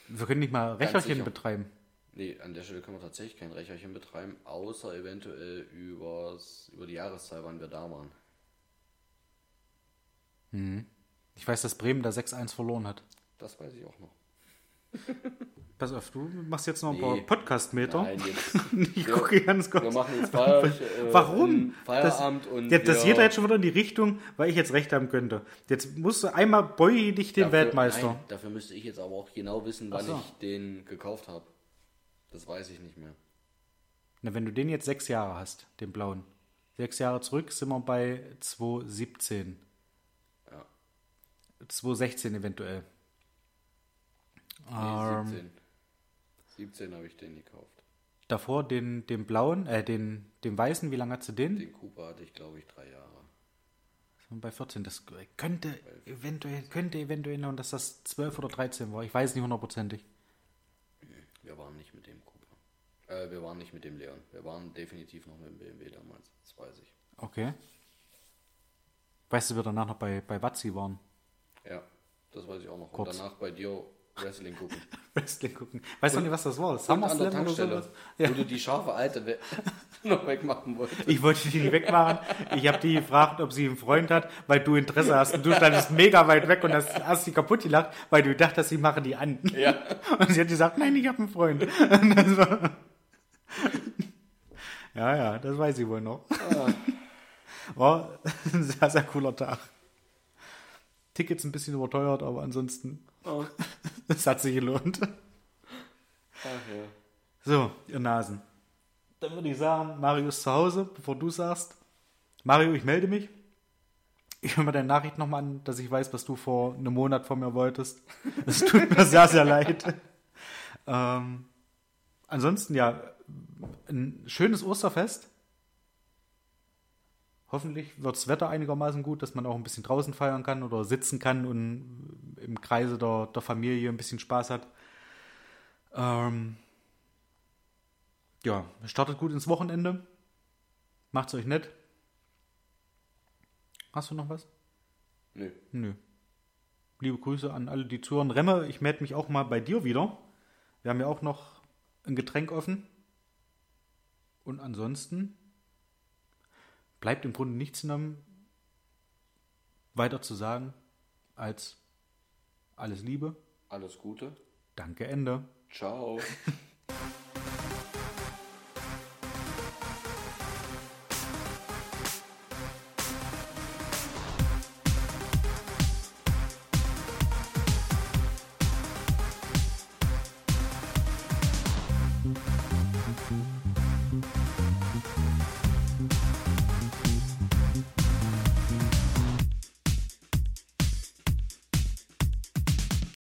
Wir können nicht mal Recherchen betreiben. Nee, an der Stelle können wir tatsächlich kein Recherchen betreiben, außer eventuell übers, über die Jahreszahl, wann wir da waren. Ich weiß, dass Bremen da 6-1 verloren hat. Das weiß ich auch noch. Pass auf, du machst jetzt noch ein paar Nee. Podcast-Meter. Nein, jetzt. Ich wir- gucke ganz kurz. Wir machen jetzt Feier, äh, Warum? Feierabend das, und ja, das geht jetzt schon wieder in die Richtung, weil ich jetzt recht haben könnte. Jetzt musst du einmal beuge dich den Dafür- Weltmeister. Nein, dafür müsste ich jetzt aber auch genau wissen, wann so. ich den gekauft habe. Das weiß ich nicht mehr. Na, wenn du den jetzt sechs Jahre hast, den blauen. Sechs Jahre zurück sind wir bei 2017. Ja. 2016 eventuell. Nee, Ähm, 17. 17 habe ich den gekauft. Davor den, den blauen, äh, den, den weißen, wie lange hast du den? Den Cooper hatte ich, glaube ich, drei Jahre. Wir Bei 14. Das könnte eventuell, könnte eventuell noch, dass das 12 oder 13 war. Ich weiß nicht hundertprozentig. Wir waren nicht mit dem Cooper. Äh, wir waren nicht mit dem Leon. Wir waren definitiv noch mit dem BMW damals. Das weiß ich. Okay. Weißt du, wir danach noch bei, bei Watzi waren? Ja, das weiß ich auch noch. Kurz. Und danach bei dir Wrestling gucken. Wrestling gucken. Weißt du nicht, was das war? SummerSlam oder sowas? Ja. wo du die scharfe Alte we noch wegmachen wolltest. Ich wollte die nicht wegmachen. Ich habe die gefragt, ob sie einen Freund hat, weil du Interesse hast. Und du standest mega weit weg und hast, hast sie kaputt gelacht, weil du dachtest, sie machen die an. Ja. Und sie hat gesagt, nein, ich habe einen Freund. Ja, ja, das weiß ich wohl noch. War ein sehr, sehr cooler Tag. Tickets ein bisschen überteuert, aber ansonsten, Oh. es hat sich gelohnt. Ach ja. So, ihr Nasen. Dann würde ich sagen, Mario ist zu Hause, bevor du sagst. Mario, ich melde mich. Ich höre mir deine Nachricht nochmal an, dass ich weiß, was du vor einem Monat von mir wolltest. Es tut mir sehr, sehr leid. Ähm, ansonsten, ja, ein schönes Osterfest. Hoffentlich wird das Wetter einigermaßen gut, dass man auch ein bisschen draußen feiern kann oder sitzen kann und im Kreise der, der Familie ein bisschen Spaß hat. Ähm, ja, startet gut ins Wochenende. Macht's euch nett. Hast du noch was? Nö. Nö. Liebe Grüße an alle, die zuhören. Remme, ich melde mich auch mal bei dir wieder. Wir haben ja auch noch ein Getränk offen. Und ansonsten bleibt im Grunde nichts mehr weiter zu sagen als alles Liebe. Alles Gute. Danke, Ende. Ciao.